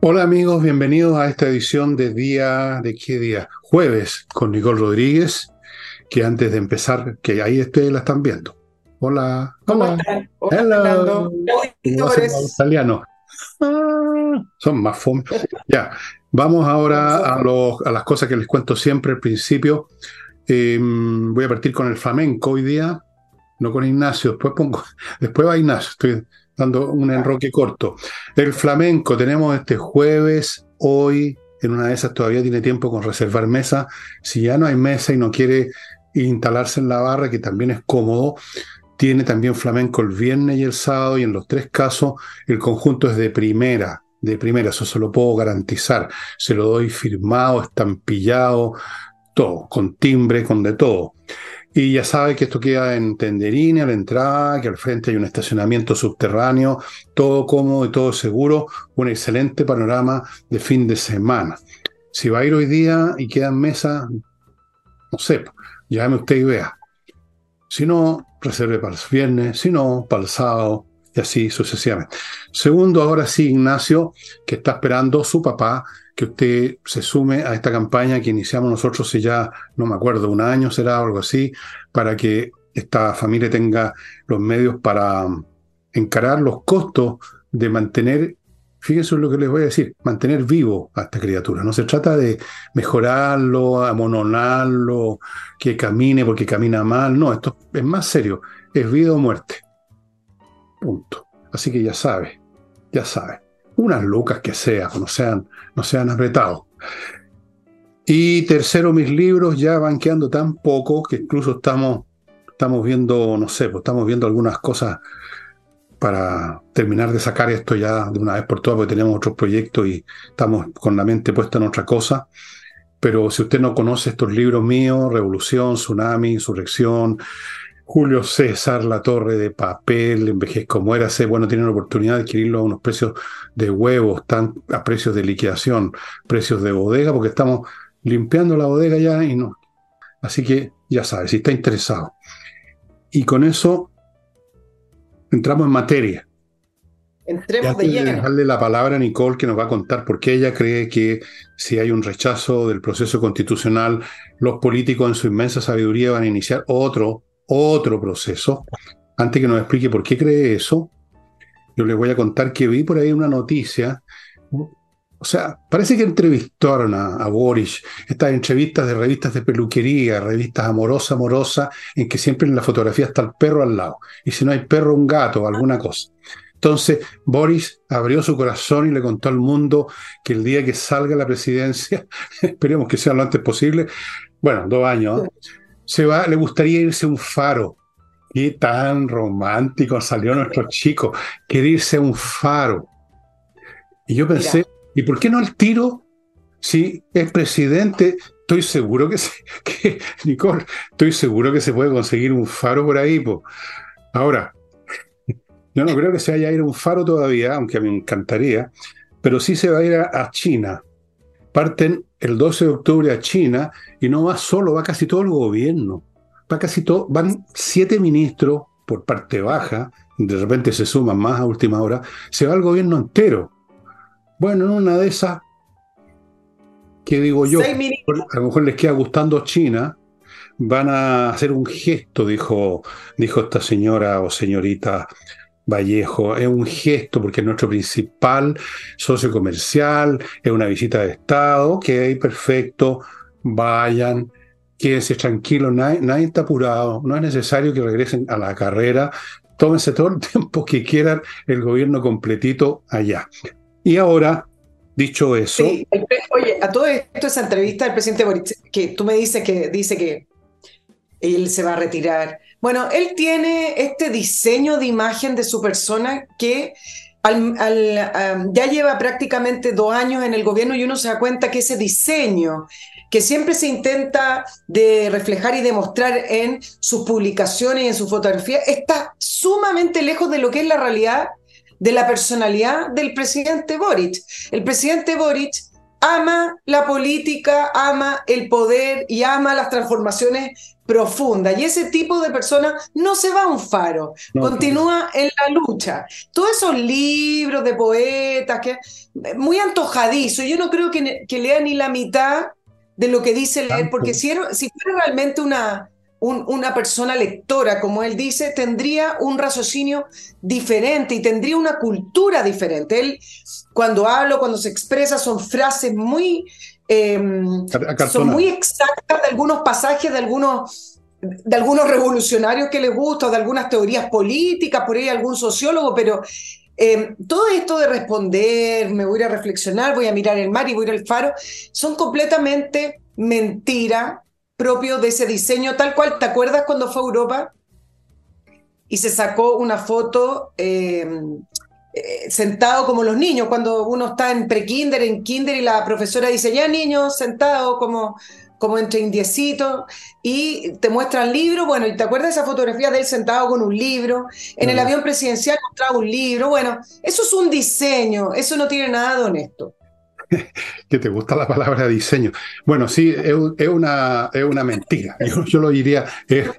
Hola amigos, bienvenidos a esta edición de día, ¿de qué día? Jueves con Nicole Rodríguez, que antes de empezar, que ahí ustedes la están viendo. Hola, ¿Cómo hola, están? Hola. ¿Cómo hacen los italianos? Ah, son más fome. Ya, vamos ahora a, los- a las cosas que les cuento siempre al principio. Eh, voy a partir con el flamenco hoy día, no con Ignacio, después pongo, después va Ignacio, estoy dando un enroque corto. El flamenco tenemos este jueves, hoy, en una de esas todavía tiene tiempo con reservar mesa. Si ya no hay mesa y no quiere instalarse en la barra, que también es cómodo, tiene también flamenco el viernes y el sábado, y en los tres casos el conjunto es de primera, de primera, eso se lo puedo garantizar. Se lo doy firmado, estampillado, todo, con timbre, con de todo. Y ya sabe que esto queda en Tenderini, a la entrada, que al frente hay un estacionamiento subterráneo, todo cómodo y todo seguro, un excelente panorama de fin de semana. Si va a ir hoy día y queda en mesa, no sé, llame usted y vea. Si no, reserve para el viernes, si no, para el sábado, y así sucesivamente. Segundo, ahora sí, Ignacio, que está esperando su papá que usted se sume a esta campaña que iniciamos nosotros si ya, no me acuerdo, un año será o algo así, para que esta familia tenga los medios para um, encarar los costos de mantener, fíjense en lo que les voy a decir, mantener vivo a esta criatura. No se trata de mejorarlo, amononarlo, que camine porque camina mal, no, esto es más serio, es vida o muerte. Punto. Así que ya sabe, ya sabe. Unas lucas que sea, no sean, no sean apretados. Y tercero, mis libros ya van quedando tan poco que incluso estamos, estamos viendo, no sé, pues estamos viendo algunas cosas para terminar de sacar esto ya de una vez por todas, porque tenemos otros proyectos y estamos con la mente puesta en otra cosa. Pero si usted no conoce estos libros míos, Revolución, Tsunami, Insurrección, Julio César, La Torre de Papel, Envejezco, Muérase, bueno, tienen la oportunidad de adquirirlo a unos precios de huevos, están a precios de liquidación, precios de bodega, porque estamos limpiando la bodega ya y no. Así que ya sabe, si está interesado. Y con eso entramos en materia. Entremos antes de lleno. dejarle la palabra a Nicole, que nos va a contar por qué ella cree que si hay un rechazo del proceso constitucional, los políticos en su inmensa sabiduría van a iniciar otro, otro proceso. Antes que nos explique por qué cree eso, yo les voy a contar que vi por ahí una noticia. O sea, parece que entrevistaron a, a Boris, estas entrevistas de revistas de peluquería, revistas amorosa, amorosa, en que siempre en la fotografía está el perro al lado. Y si no hay perro, un gato, alguna cosa. Entonces, Boris abrió su corazón y le contó al mundo que el día que salga la presidencia, esperemos que sea lo antes posible, bueno, dos años, ¿eh? Se va, le gustaría irse a un faro. Qué tan romántico salió nuestro chico, quiere irse a un faro. Y yo pensé, ¿y por qué no al tiro? Si es presidente, estoy seguro que, se, que Nicole, estoy seguro que se puede conseguir un faro por ahí. po. Ahora, yo no creo que se vaya a ir a un faro todavía, aunque me encantaría, pero sí se va a ir a, a China. Parten el 12 de octubre a China y no va solo, va casi todo el gobierno. Va casi todo, van siete ministros por parte baja, de repente se suman más a última hora, se va el gobierno entero. Bueno, en una de esas, que digo yo, a lo mejor les queda gustando China, van a hacer un gesto, dijo, dijo esta señora o señorita Vallejo. Es un gesto porque es nuestro principal socio comercial, es una visita de Estado, ok, perfecto, vayan, quédense tranquilos, nadie, está apurado, no es necesario que regresen a la carrera, tómense todo el tiempo que quieran el gobierno completito allá. Y ahora, dicho eso, oye, a todo esto, esa entrevista del presidente Boric, que tú me dices que dice que él se va a retirar. Bueno, él tiene este diseño de imagen de su persona que al- ya lleva prácticamente dos años en el gobierno y uno se da cuenta que ese diseño que siempre se intenta de reflejar y demostrar en sus publicaciones y en su fotografía está sumamente lejos de lo que es la realidad de la personalidad del presidente Boric. El presidente Boric ama la política, ama el poder y ama las transformaciones profunda. Y ese tipo de persona no se va a un faro, continúa en la lucha. Todos esos libros de poetas, que muy antojadizo, yo no creo que, que lea ni la mitad de lo que dice leer, porque si, si fuera realmente una, una persona lectora, como él dice, tendría un raciocinio diferente y tendría una cultura diferente. Él, cuando habla, cuando se expresa, son frases muy, em, son muy exactas de algunos pasajes, de algunos, de algunos revolucionarios que les gusta, de algunas teorías políticas, por ahí algún sociólogo, pero em, todo esto de responder, me voy a reflexionar, voy a mirar el mar y voy a ir al faro, son completamente mentira propio de ese diseño, tal cual, ¿te acuerdas cuando fue a Europa? Y se sacó una foto em, eh, sentado como los niños, cuando uno está en pre-kinder, en kinder, y la profesora dice, ya niños, sentado como, como entre indiecitos, y te muestran libros, bueno, y te acuerdas de esa fotografía de él sentado con un libro, en el avión presidencial mostraba un libro, bueno, eso es un diseño, eso no tiene nada de honesto. que te gusta la palabra diseño. Bueno, sí, es, una, es una mentira. Yo, lo diría, es,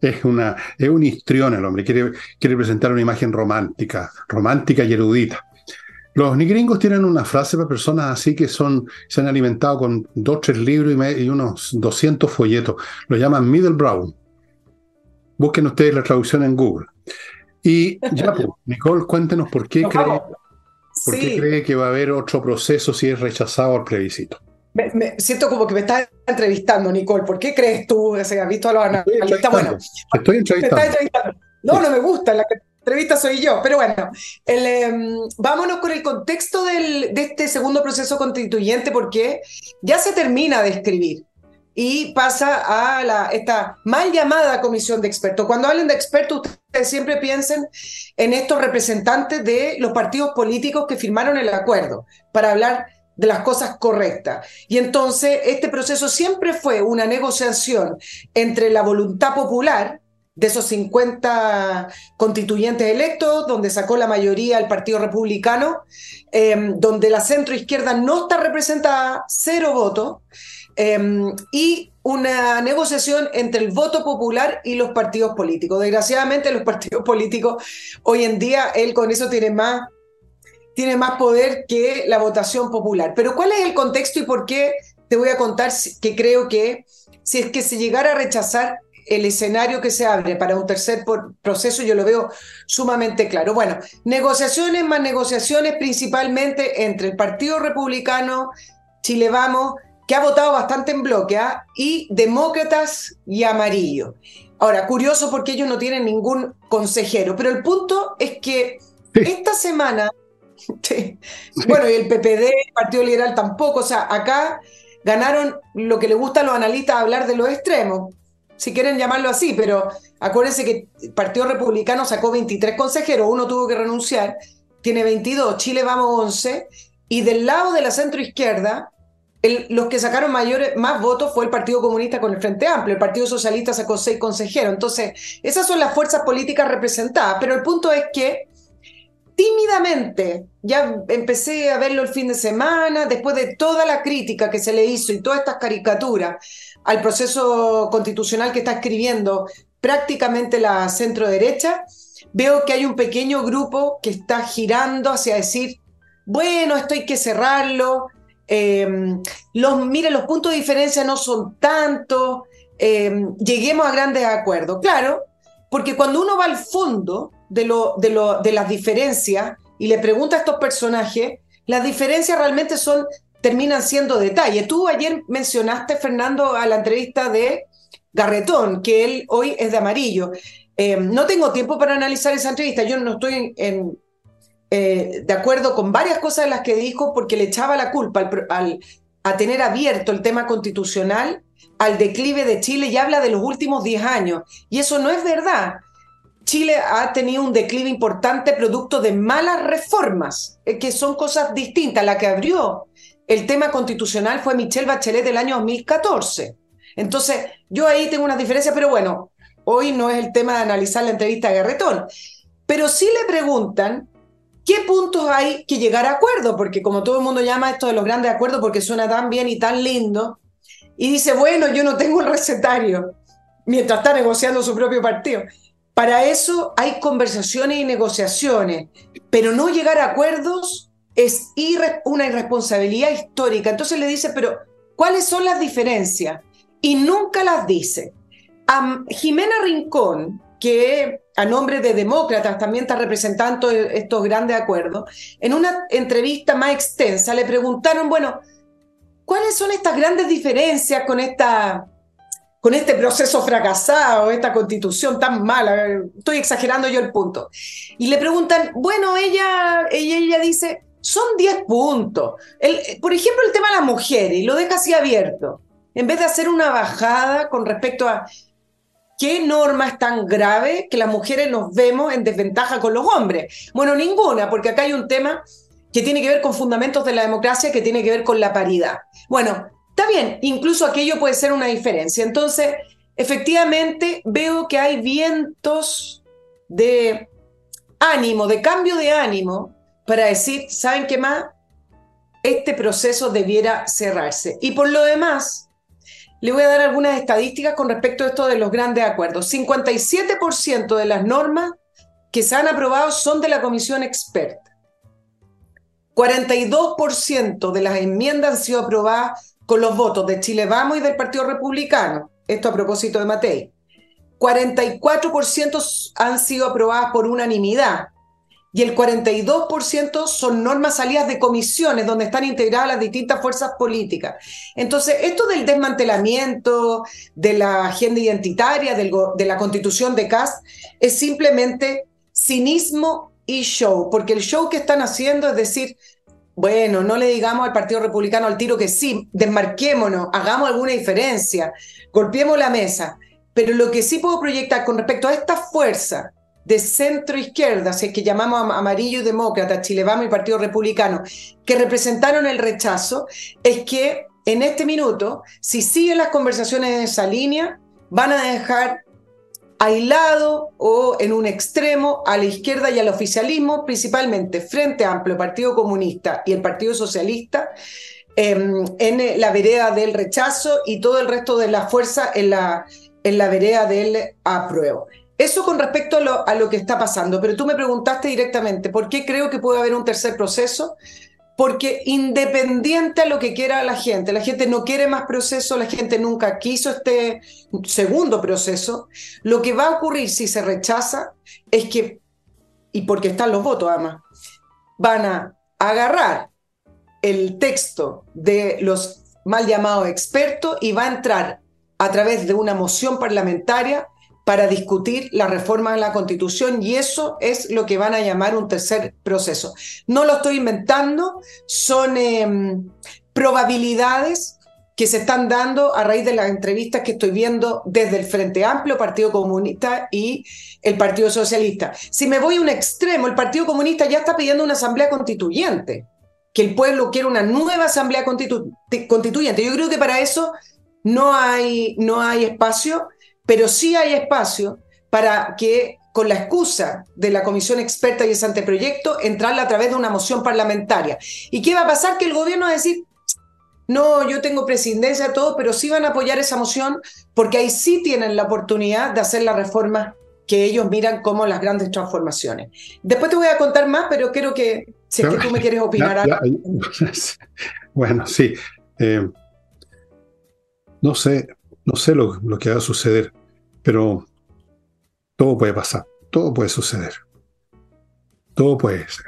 es, una, es un histrión el hombre, quiere, quiere presentar una imagen romántica, romántica y erudita. Los nigringos tienen una frase para personas así que son, se han alimentado con dos, tres libros y, unos 200 folletos. Lo llaman middle brown. Busquen ustedes la traducción en Google. Y ya, pues, Nicole, cuéntenos por qué cree ¿Por qué cree que va a haber otro proceso si es rechazado el plebiscito? Me, siento como que me estás entrevistando, Nicole. ¿Por qué crees tú? O sea, has visto a los analistas. Bueno, estoy entrevistando. No, no me gusta. La entrevista soy yo. Pero bueno, em, vámonos con el contexto de este segundo proceso constituyente, porque ya se termina de escribir y pasa a esta mal llamada comisión de expertos. Cuando hablen de expertos, ustedes siempre piensen en estos representantes de los partidos políticos que firmaron el acuerdo para hablar de las cosas correctas. Y entonces este proceso siempre fue una negociación entre la voluntad popular de esos 50 constituyentes electos, donde sacó la mayoría el Partido Republicano, eh, donde la centro izquierda no está representada, cero votos, Em, y una negociación entre el voto popular y los partidos políticos. Desgraciadamente los partidos políticos hoy en día, él con eso tiene más, tiene más poder que la votación popular. Pero ¿cuál es el contexto y por qué te voy a contar que creo que si es que se llegara a rechazar el escenario que se abre para un tercer proceso, yo lo veo sumamente claro. Bueno, negociaciones más negociaciones principalmente entre el Partido Republicano, Chile Vamos, que ha votado bastante en bloque, ¿ah? y demócratas y amarillo. Ahora, curioso porque ellos no tienen ningún consejero, pero el punto es que esta semana, bueno, y el PPD, el Partido Liberal tampoco, o sea, acá ganaron lo que le gusta a los analistas hablar de los extremos, si quieren llamarlo así, pero acuérdense que el Partido Republicano sacó 23 consejeros, uno tuvo que renunciar, tiene 22, Chile vamos 11, y del lado de la centro izquierda, los que sacaron más votos fue el Partido Comunista con el Frente Amplio, el Partido Socialista sacó seis consejeros. Entonces, esas son las fuerzas políticas representadas, pero el punto es que tímidamente, ya empecé a verlo el fin de semana, después de toda la crítica que se le hizo y todas estas caricaturas al proceso constitucional que está escribiendo prácticamente la centro derecha, veo que hay un pequeño grupo que está girando hacia decir, bueno, esto hay que cerrarlo, Em, los, mire, los puntos de diferencia no son tantos, em, lleguemos a grandes acuerdos. Claro, porque cuando uno va al fondo de, lo, de, lo, de las diferencias y le pregunta a estos personajes, las diferencias realmente son, terminan siendo detalles. Tú ayer mencionaste, Fernando, a la entrevista de Garretón, que él hoy es de amarillo. Em, no tengo tiempo para analizar esa entrevista, yo no estoy en eh, de acuerdo con varias cosas de las que dijo porque le echaba la culpa al, a tener abierto el tema constitucional al declive de Chile y habla de los últimos 10 años. Y eso no es verdad. Chile ha tenido un declive importante producto de malas reformas, eh, que son cosas distintas. La que abrió el tema constitucional fue Michelle Bachelet del año 2014. Entonces, yo ahí tengo unas diferencias, pero bueno, hoy no es el tema de analizar la entrevista a Garretón. Pero sí le preguntan ¿Qué puntos hay que llegar a acuerdo? Porque como todo el mundo llama esto de los grandes acuerdos porque suena tan bien y tan lindo, y dice, bueno, yo no tengo el recetario. mientras está negociando su propio partido. Para eso hay conversaciones y negociaciones, pero no llegar a acuerdos es una irresponsabilidad histórica. Entonces le dice, pero ¿cuáles son las diferencias? Y nunca las dice. A Jimena Rincón, que a nombre de demócratas también está representando estos grandes acuerdos, en una entrevista más extensa le preguntaron, bueno, ¿cuáles son estas grandes diferencias con, esta, con este proceso fracasado, esta constitución tan mala? Estoy exagerando yo el punto. Y le preguntan, bueno, ella, ella, ella dice, son 10 puntos. Por ejemplo, el tema de las mujeres, y lo deja así abierto. En vez de hacer una bajada con respecto a ¿Qué norma es tan grave que las mujeres nos vemos en desventaja con los hombres? Bueno, ninguna, porque acá hay un tema que tiene que ver con fundamentos de la democracia, que tiene que ver con la paridad. Bueno, está bien, incluso aquello puede ser una diferencia. Entonces, efectivamente, veo que hay vientos de ánimo, de cambio de ánimo, para decir, ¿saben qué más? Este proceso debiera cerrarse. Y por lo demás, le voy a dar algunas estadísticas con respecto a esto de los grandes acuerdos. 57% de las normas que se han aprobado son de la comisión experta. 42% de las enmiendas han sido aprobadas con los votos de Chile Vamos y del Partido Republicano. Esto a propósito de Matei. 44% han sido aprobadas por unanimidad y el 42% son normas salidas de comisiones donde están integradas las distintas fuerzas políticas. Entonces, esto del desmantelamiento de la agenda identitaria, de la constitución de CAS, es simplemente cinismo y show, porque el show que están haciendo es decir, bueno, no le digamos al Partido Republicano al tiro que sí, desmarquémonos, hagamos alguna diferencia, golpeemos la mesa, pero lo que sí puedo proyectar con respecto a esta fuerza de centro izquierda, es que llamamos amarillo y demócrata, Chile Vamos y Partido Republicano, que representaron el rechazo, es que en este minuto, si siguen las conversaciones en esa línea, van a dejar aislado o en un extremo a la izquierda y al oficialismo, principalmente Frente Amplio, Partido Comunista y el Partido Socialista, em, en la vereda del rechazo y todo el resto de la fuerza en la, en la vereda del apruebo. Eso con respecto a lo, que está pasando, pero tú me preguntaste directamente, ¿por qué creo que puede haber un tercer proceso? Porque independiente a lo que quiera la gente, la gente no quiere más proceso, la gente nunca quiso este segundo proceso, lo que va a ocurrir si se rechaza es que, y porque están los votos además, van a agarrar el texto de los mal llamados expertos y va a entrar a través de una moción parlamentaria para discutir la reforma de la Constitución y eso es lo que van a llamar un tercer proceso. No lo estoy inventando, son em, probabilidades que se están dando a raíz de las entrevistas que estoy viendo desde el Frente Amplio, Partido Comunista y el Partido Socialista. Si me voy a un extremo, el Partido Comunista ya está pidiendo una asamblea constituyente, que el pueblo quiere una nueva asamblea constituyente. Yo creo que para eso no hay, no hay espacio pero sí hay espacio para que con la excusa de la comisión experta y ese anteproyecto, entrarla a través de una moción parlamentaria. ¿Y qué va a pasar? Que el gobierno va a decir, no, yo tengo presidencia, todo, pero sí van a apoyar esa moción porque ahí sí tienen la oportunidad de hacer la reforma que ellos miran como las grandes transformaciones. Después te voy a contar más, pero quiero que, si es que tú me quieres opinar algo. bueno, sí. Eh, no sé, no sé lo, que va a suceder, pero todo puede pasar, todo puede suceder. Todo puede ser.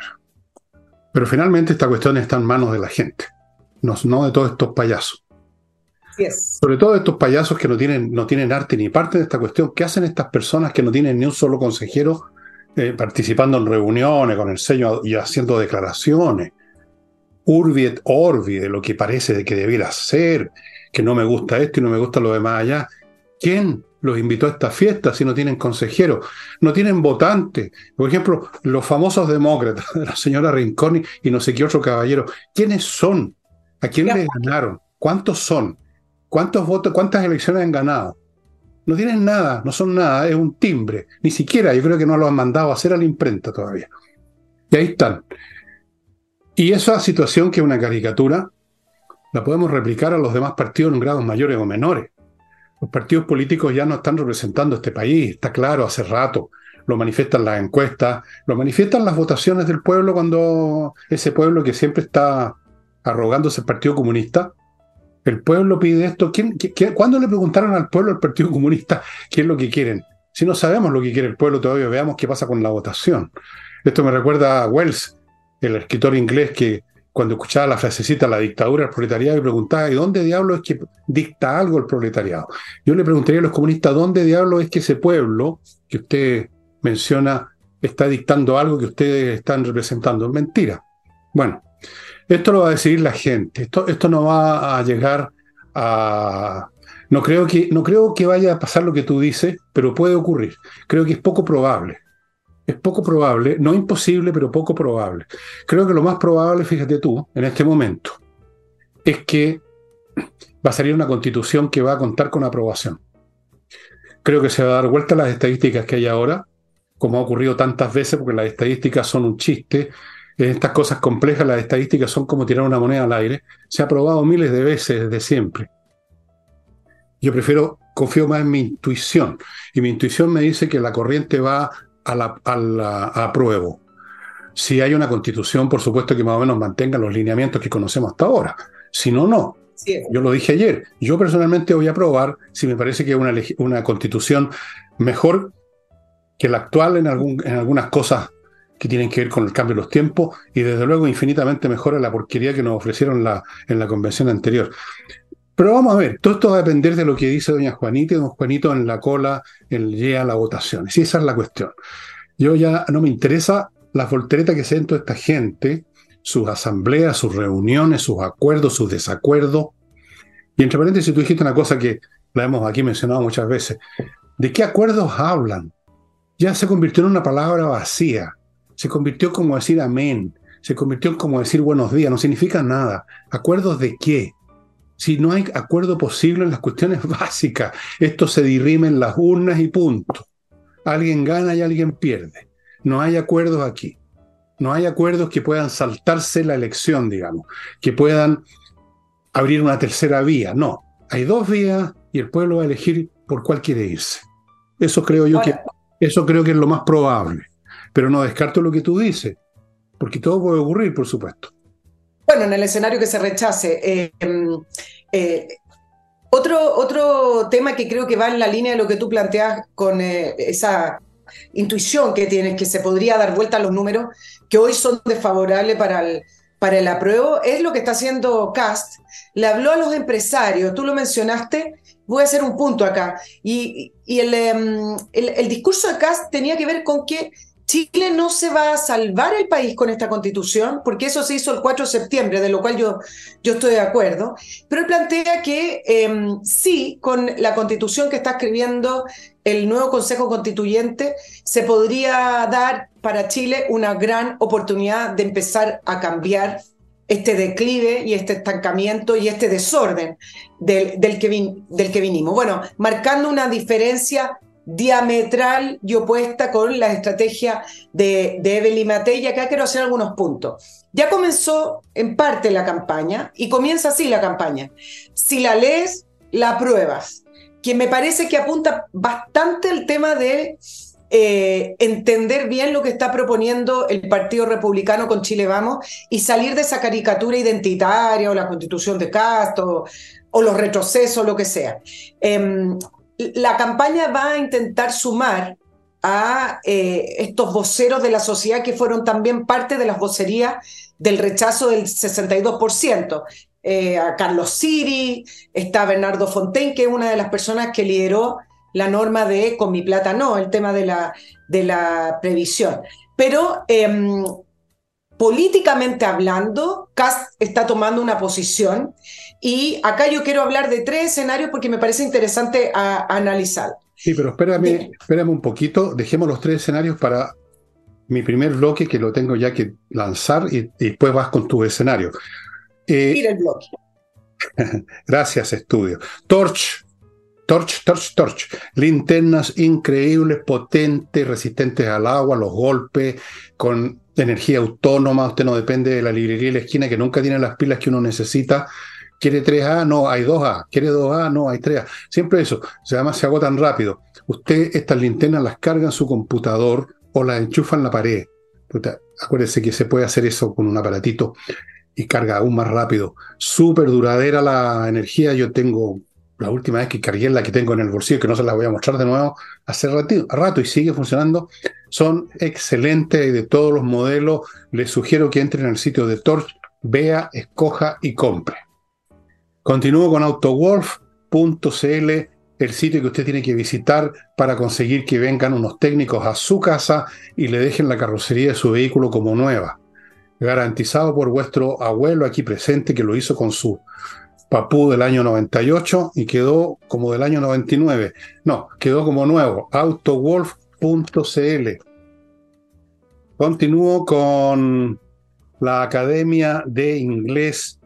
Pero finalmente esta cuestión está en manos de la gente, no, de todos estos payasos. Sobre todo estos payasos que no tienen, no tienen arte ni parte de esta cuestión. ¿Qué hacen estas personas que no tienen ni un solo consejero eh, participando en reuniones con el sello y haciendo declaraciones? Urbi et orbi de lo que parece de que debiera ser, que no me gusta esto y no me gusta lo demás allá. ¿Quién los invitó a esta fiesta si no tienen consejeros? No tienen votantes. Por ejemplo, los famosos demócratas, la señora Rincón y no sé qué otro caballero. ¿Quiénes son? ¿A quién les ganaron? ¿Cuántos son? ¿Cuántos votos, cuántas elecciones han ganado? No tienen nada, no son nada, es un timbre. Ni siquiera, yo creo que no lo han mandado a hacer a la imprenta todavía. Y ahí están. Y esa situación que es una caricatura, la podemos replicar a los demás partidos en grados mayores o menores. Los partidos políticos ya no están representando este país, está claro, hace rato. Lo manifiestan las encuestas, lo manifiestan las votaciones del pueblo cuando ese pueblo que siempre está arrogándose el Partido Comunista, el pueblo pide esto. ¿Quién, cuándo le preguntaron al pueblo, al Partido Comunista, qué es lo que quieren? Si no sabemos lo que quiere el pueblo todavía, veamos qué pasa con la votación. Esto me recuerda a Wells, el escritor inglés que cuando escuchaba la frasecita la dictadura del proletariado y preguntaba, ¿y dónde diablo es que dicta algo el proletariado? Yo le preguntaría a los comunistas, ¿dónde diablo es que ese pueblo que usted menciona está dictando algo que ustedes están representando? Mentira. Bueno, esto lo va a decidir la gente. Esto, esto no va a llegar a... No creo, que, no creo que vaya a pasar lo que tú dices, pero puede ocurrir. Creo que es poco probable es poco probable, no imposible, pero poco probable. Creo que lo más probable, fíjate tú, en este momento, es que va a salir una constitución que va a contar con aprobación. Creo que se va a dar vuelta las estadísticas que hay ahora, como ha ocurrido tantas veces, porque las estadísticas son un chiste. En estas cosas complejas, las estadísticas son como tirar una moneda al aire. Se ha probado miles de veces desde siempre. Yo prefiero, confío más en mi intuición. Y mi intuición me dice que la corriente va a la, apruebo. Si hay una constitución, por supuesto que más o menos mantenga los lineamientos que conocemos hasta ahora. Si no, no. Yo lo dije ayer. Yo personalmente voy a aprobar si me parece que una, una constitución mejor que la actual en, algún, en algunas cosas que tienen que ver con el cambio de los tiempos y desde luego infinitamente mejor a la porquería que nos ofrecieron la, en la convención anterior. Pero vamos a ver, todo esto va a depender de lo que dice doña Juanita y don Juanito en la cola, el llega a la votación. Y esa es la cuestión. Yo ya no me interesa la voltereta que se en esta gente, sus asambleas, sus reuniones, sus acuerdos, sus desacuerdos. Y entre paréntesis, tú dijiste una cosa que la hemos aquí mencionado muchas veces. ¿De qué acuerdos hablan? Ya se convirtió en una palabra vacía. Se convirtió como decir amén. Se convirtió en como decir buenos días. No significa nada. ¿Acuerdos de qué? Si no hay acuerdo posible en las cuestiones básicas. Esto se dirime en las urnas y punto. Alguien gana y alguien pierde. No hay acuerdos aquí. No hay acuerdos que puedan saltarse la elección, digamos, que puedan abrir una tercera vía. No, hay dos vías y el pueblo va a elegir por cuál quiere irse. Eso creo yo que eso creo que es lo más probable. Pero no descarto lo que tú dices, porque todo puede ocurrir, por supuesto. Bueno, en el escenario que se rechace. Eh, eh, otro, otro tema que creo que va en la línea de lo que tú planteas con eh, esa intuición que tienes, que se podría dar vuelta a los números, que hoy son desfavorables para el, para el apruebo, es lo que está haciendo Cast. Le habló a los empresarios, tú lo mencionaste, voy a hacer un punto acá. Y, y el, em, el, el, discurso de Cast tenía que ver con que Chile no se va a salvar el país con esta constitución, porque eso se hizo el 4 de septiembre, de lo cual yo, yo estoy de acuerdo, pero plantea que em, sí, con la constitución que está escribiendo el nuevo Consejo Constituyente, se podría dar para Chile una gran oportunidad de empezar a cambiar este declive y este estancamiento y este desorden del, del, que, del que vinimos. Bueno, marcando una diferencia diametral y opuesta con la estrategia de, de Evelyn Matei. Y acá quiero hacer algunos puntos. Ya comenzó en parte la campaña y comienza así la campaña. Si la lees, la apruebas. Que me parece que apunta bastante el tema de eh, entender bien lo que está proponiendo el Partido Republicano con Chile Vamos y salir de esa caricatura identitaria o la constitución de Castro o los retrocesos, lo que sea. Em, la campaña va a intentar sumar a eh, estos voceros de la sociedad que fueron también parte de las vocerías del rechazo del 62%. Eh, a Carlos Siri, está Bernardo Fontaine, que es una de las personas que lideró la norma de con mi plata no, el tema de la, de la previsión. Pero em, políticamente hablando, Cast está tomando una posición y acá yo quiero hablar de tres escenarios porque me parece interesante analizar. Sí, pero espérame, espérame un poquito, dejemos los tres escenarios para mi primer bloque que lo tengo ya que lanzar y, después vas con tu escenario. Eh, Mira el bloque. Gracias, estudio. Torch, Torch, Torch, Torch. Linternas increíbles, potentes, resistentes al agua, los golpes, con energía autónoma. Usted no depende de la librería y la esquina que nunca tiene las pilas que uno necesita ¿Quiere 3A? No, hay 2A. ¿Quiere 2A? No, hay 3A. Siempre eso. Además se agotan rápido. Usted estas linternas las carga en su computador o las enchufa en la pared. Acuérdese que se puede hacer eso con un aparatito y carga aún más rápido. Súper duradera la energía. Yo tengo, la última vez que cargué la que tengo en el bolsillo, que no se la voy a mostrar de nuevo, hace rato, y sigue funcionando. Son excelentes de todos los modelos. Les sugiero que entren al sitio de Torch, vea, escoja y compre. Continúo con autowolf.cl, el sitio que usted tiene que visitar para conseguir que vengan unos técnicos a su casa y le dejen la carrocería de su vehículo como nueva garantizado por vuestro abuelo aquí presente que lo hizo con su papú del año 98 y quedó como del año 99. No, quedó como nuevo, autowolf.cl. Continúo con la Academia de Inglés,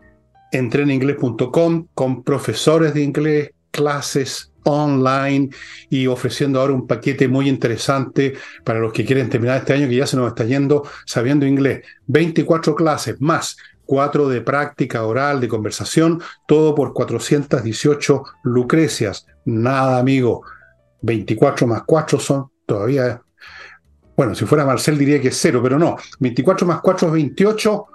entreninglés.com, con profesores de inglés, clases online y ofreciendo ahora un paquete muy interesante para los que quieren terminar este año que ya se nos está yendo sabiendo inglés. 24 clases más, 4 de práctica oral, de conversación, todo por 418 lucrecias. Nada, amigo. 24 más 4 son todavía... Bueno, si fuera Marcel diría que es cero, pero no. 24 más 4 es 28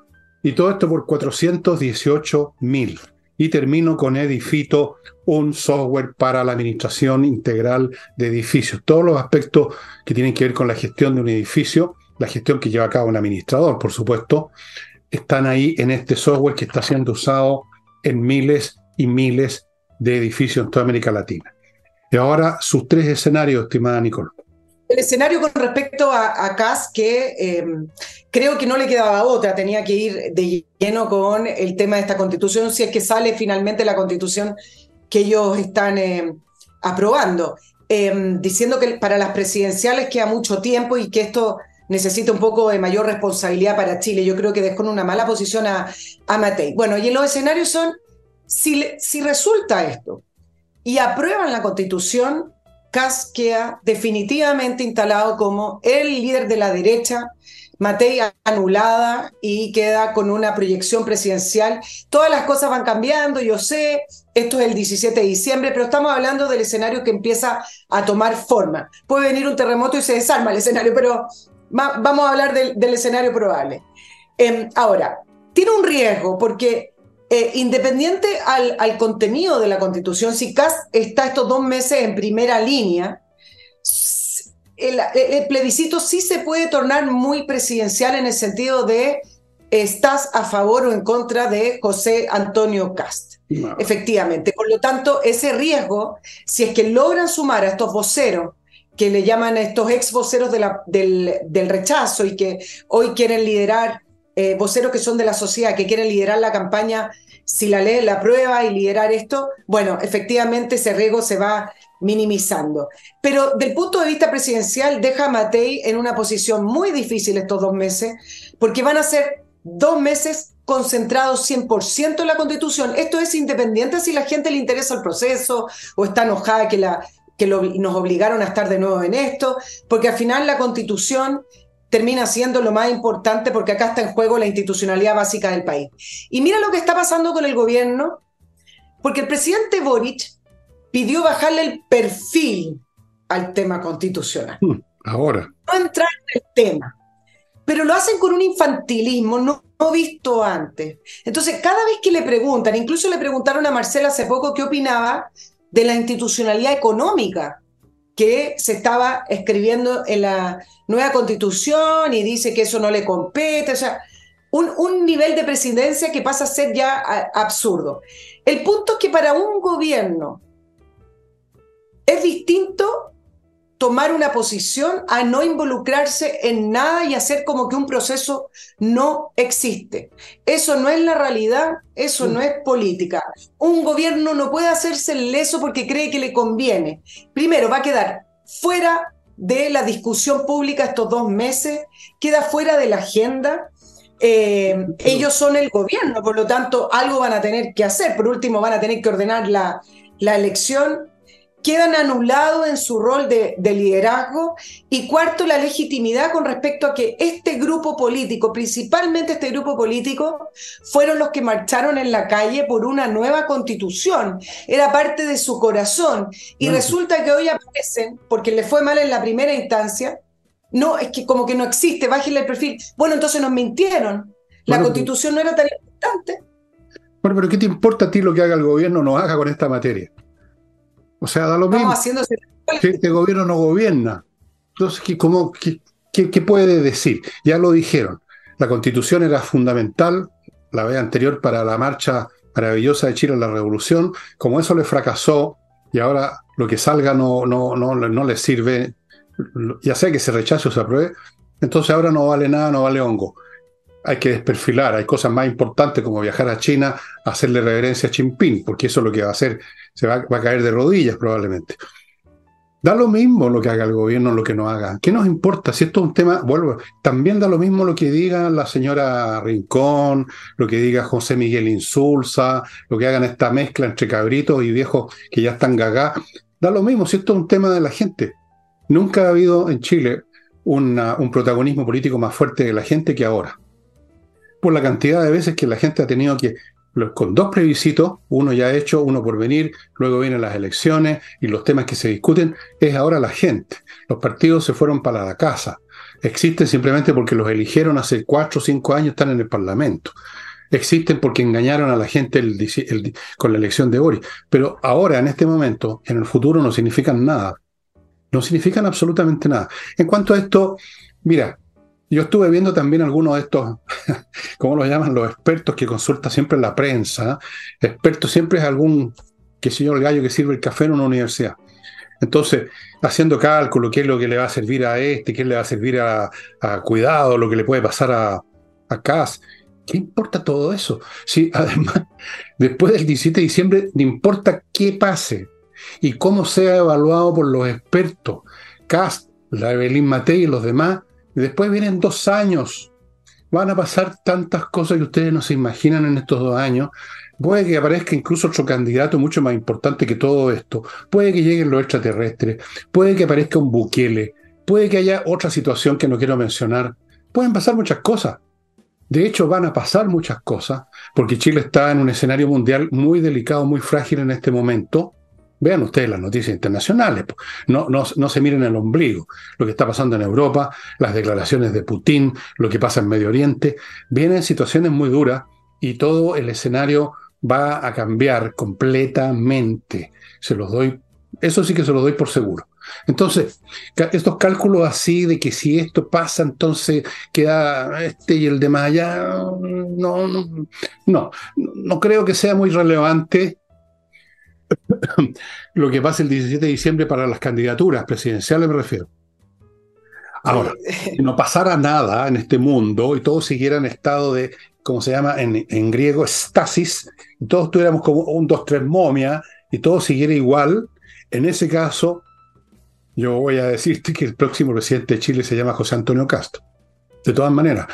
y todo esto por 418 mil. Y termino con Edifito, un software para la administración integral de edificios. Todos los aspectos que tienen que ver con la gestión de un edificio, la gestión que lleva a cabo un administrador, por supuesto, están ahí en este software que está siendo usado en miles y miles de edificios en toda América Latina. Y ahora sus tres escenarios, estimada Nicole. El escenario con respecto a, CAS, que eh, creo que no le quedaba otra, tenía que ir de lleno con el tema de esta constitución, si es que sale finalmente la constitución que ellos están eh, aprobando, eh, diciendo que para las presidenciales queda mucho tiempo y que esto necesita un poco de mayor responsabilidad para Chile. Yo creo que dejó una mala posición a, a Matei. Bueno, y en los escenarios son, si, si resulta esto y aprueban la constitución, Kass queda definitivamente instalado como el líder de la derecha, Matei anulada y queda con una proyección presidencial. Todas las cosas van cambiando, yo sé, esto es el 17 de diciembre, pero estamos hablando del escenario que empieza a tomar forma. Puede venir un terremoto y se desarma el escenario, pero vamos a hablar del, escenario probable. Em, ahora, tiene un riesgo porque eh, independiente al, contenido de la constitución, si CAS está estos dos meses en primera línea, el, plebiscito sí se puede tornar muy presidencial en el sentido de estás a favor o en contra de José Antonio Cast. Efectivamente. Por lo tanto, ese riesgo, si es que logran sumar a estos voceros, que le llaman estos ex voceros del, del rechazo y que hoy quieren liderar eh, voceros que son de la sociedad, que quieren liderar la campaña si la ley la prueba y liderar esto, bueno, efectivamente ese riesgo se va minimizando. Pero del punto de vista presidencial, deja a Matei en una posición muy difícil estos dos meses, porque van a ser dos meses concentrados 100% en la constitución. Esto es independiente si la gente le interesa el proceso o está enojada que, la, que nos obligaron a estar de nuevo en esto, porque al final la constitución termina siendo lo más importante porque acá está en juego la institucionalidad básica del país. Y mira lo que está pasando con el gobierno, porque el presidente Boric pidió bajarle el perfil al tema constitucional. Hmm, ahora. No entrar en el tema, pero lo hacen con un infantilismo no, no visto antes. Entonces, cada vez que le preguntan, incluso le preguntaron a Marcela hace poco qué opinaba de la institucionalidad económica que se estaba escribiendo en la nueva constitución y dice que eso no le compete, o sea, un, un nivel de presidencia que pasa a ser ya absurdo. El punto es que para un gobierno es distinto tomar una posición a no involucrarse en nada y hacer como que un proceso no existe. Eso no es la realidad, eso no es política. Un gobierno no puede hacerse leso porque cree que le conviene. Primero, va a quedar fuera de la discusión pública estos dos meses, queda fuera de la agenda. Eh, ellos son el gobierno, por lo tanto, algo van a tener que hacer. Por último, van a tener que ordenar la, la elección quedan anulados en su rol de, liderazgo. Y cuarto, la legitimidad con respecto a que este grupo político, principalmente este grupo político, fueron los que marcharon en la calle por una nueva constitución. Era parte de su corazón. Y resulta que hoy aparecen, porque le fue mal en la primera instancia, no, es que como que no existe, bájenle el perfil. Bueno, entonces nos mintieron. La constitución no era tan importante. Bueno, pero ¿qué te importa a ti lo que haga el gobierno o no haga con esta materia? O sea, da lo mismo. Si este gobierno no gobierna. Entonces, ¿qué, cómo, qué, puede decir? Ya lo dijeron. La constitución era fundamental, la vez anterior, para la marcha maravillosa de Chile en la revolución. Como eso le fracasó y ahora lo que salga no, no, no, no le sirve, ya sea que se rechace o se apruebe, entonces ahora no vale nada, no vale hongo hay que desperfilar, hay cosas más importantes como viajar a China, hacerle reverencia a Jinping, porque eso es lo que va a hacer, se va, a caer de rodillas probablemente. Da lo mismo lo que haga el gobierno, lo que no haga. ¿Qué nos importa? Si esto es un tema, vuelvo, también da lo mismo lo que diga la señora Rincón, lo que diga José Miguel Insulza, lo que hagan esta mezcla entre cabritos y viejos que ya están gagá. Da lo mismo si esto es un tema de la gente. Nunca ha habido en Chile un protagonismo político más fuerte de la gente que ahora por la cantidad de veces que la gente ha tenido que, con dos plebiscitos, uno ya hecho, uno por venir, luego vienen las elecciones y los temas que se discuten, es ahora la gente. Los partidos se fueron para la casa. Existen simplemente porque los eligieron hace cuatro o cinco años, están en el Parlamento. Existen porque engañaron a la gente con la elección de Boris. Pero ahora, en este momento, en el futuro, no significan nada. No significan absolutamente nada. En cuanto a esto, mira, yo estuve viendo también algunos de estos, ¿cómo los llaman? Los expertos que consulta siempre la prensa. Experto siempre es algún, que el gallo que sirve el café en una universidad. Entonces, haciendo cálculo, qué es lo que le va a servir a este, qué le va a servir a, Cuidado, lo que le puede pasar a, a CAS. ¿Qué importa todo eso? Si además, después del 17 de diciembre, no importa qué pase y cómo sea evaluado por los expertos, CAS, la Evelyn Matei y los demás, y después vienen dos años. Van a pasar tantas cosas que ustedes no se imaginan en estos dos años. Puede que aparezca incluso otro candidato mucho más importante que todo esto. Puede que lleguen los extraterrestres. Puede que aparezca un Bukele. Puede que haya otra situación que no quiero mencionar. Pueden pasar muchas cosas. De hecho, van a pasar muchas cosas, porque Chile está en un escenario mundial muy delicado, muy frágil en este momento. Vean ustedes las noticias internacionales, no, no, no, se miren el ombligo, lo que está pasando en Europa, las declaraciones de Putin, lo que pasa en Medio Oriente, vienen situaciones muy duras y todo el escenario va a cambiar completamente. Se los doy, eso sí que se los doy por seguro. Entonces, estos cálculos así de que si esto pasa, entonces queda este y el de más allá, no, no, no, no creo que sea muy relevante lo que pasa el 17 de diciembre para las candidaturas presidenciales, me refiero. Ahora, si no pasara nada en este mundo y todo siguiera en estado de, como se llama en, griego, estasis, y todos tuviéramos como un, dos, tres momia, y todo siguiera igual, en ese caso, yo voy a decirte que el próximo presidente de Chile se llama José Antonio Castro. De todas maneras,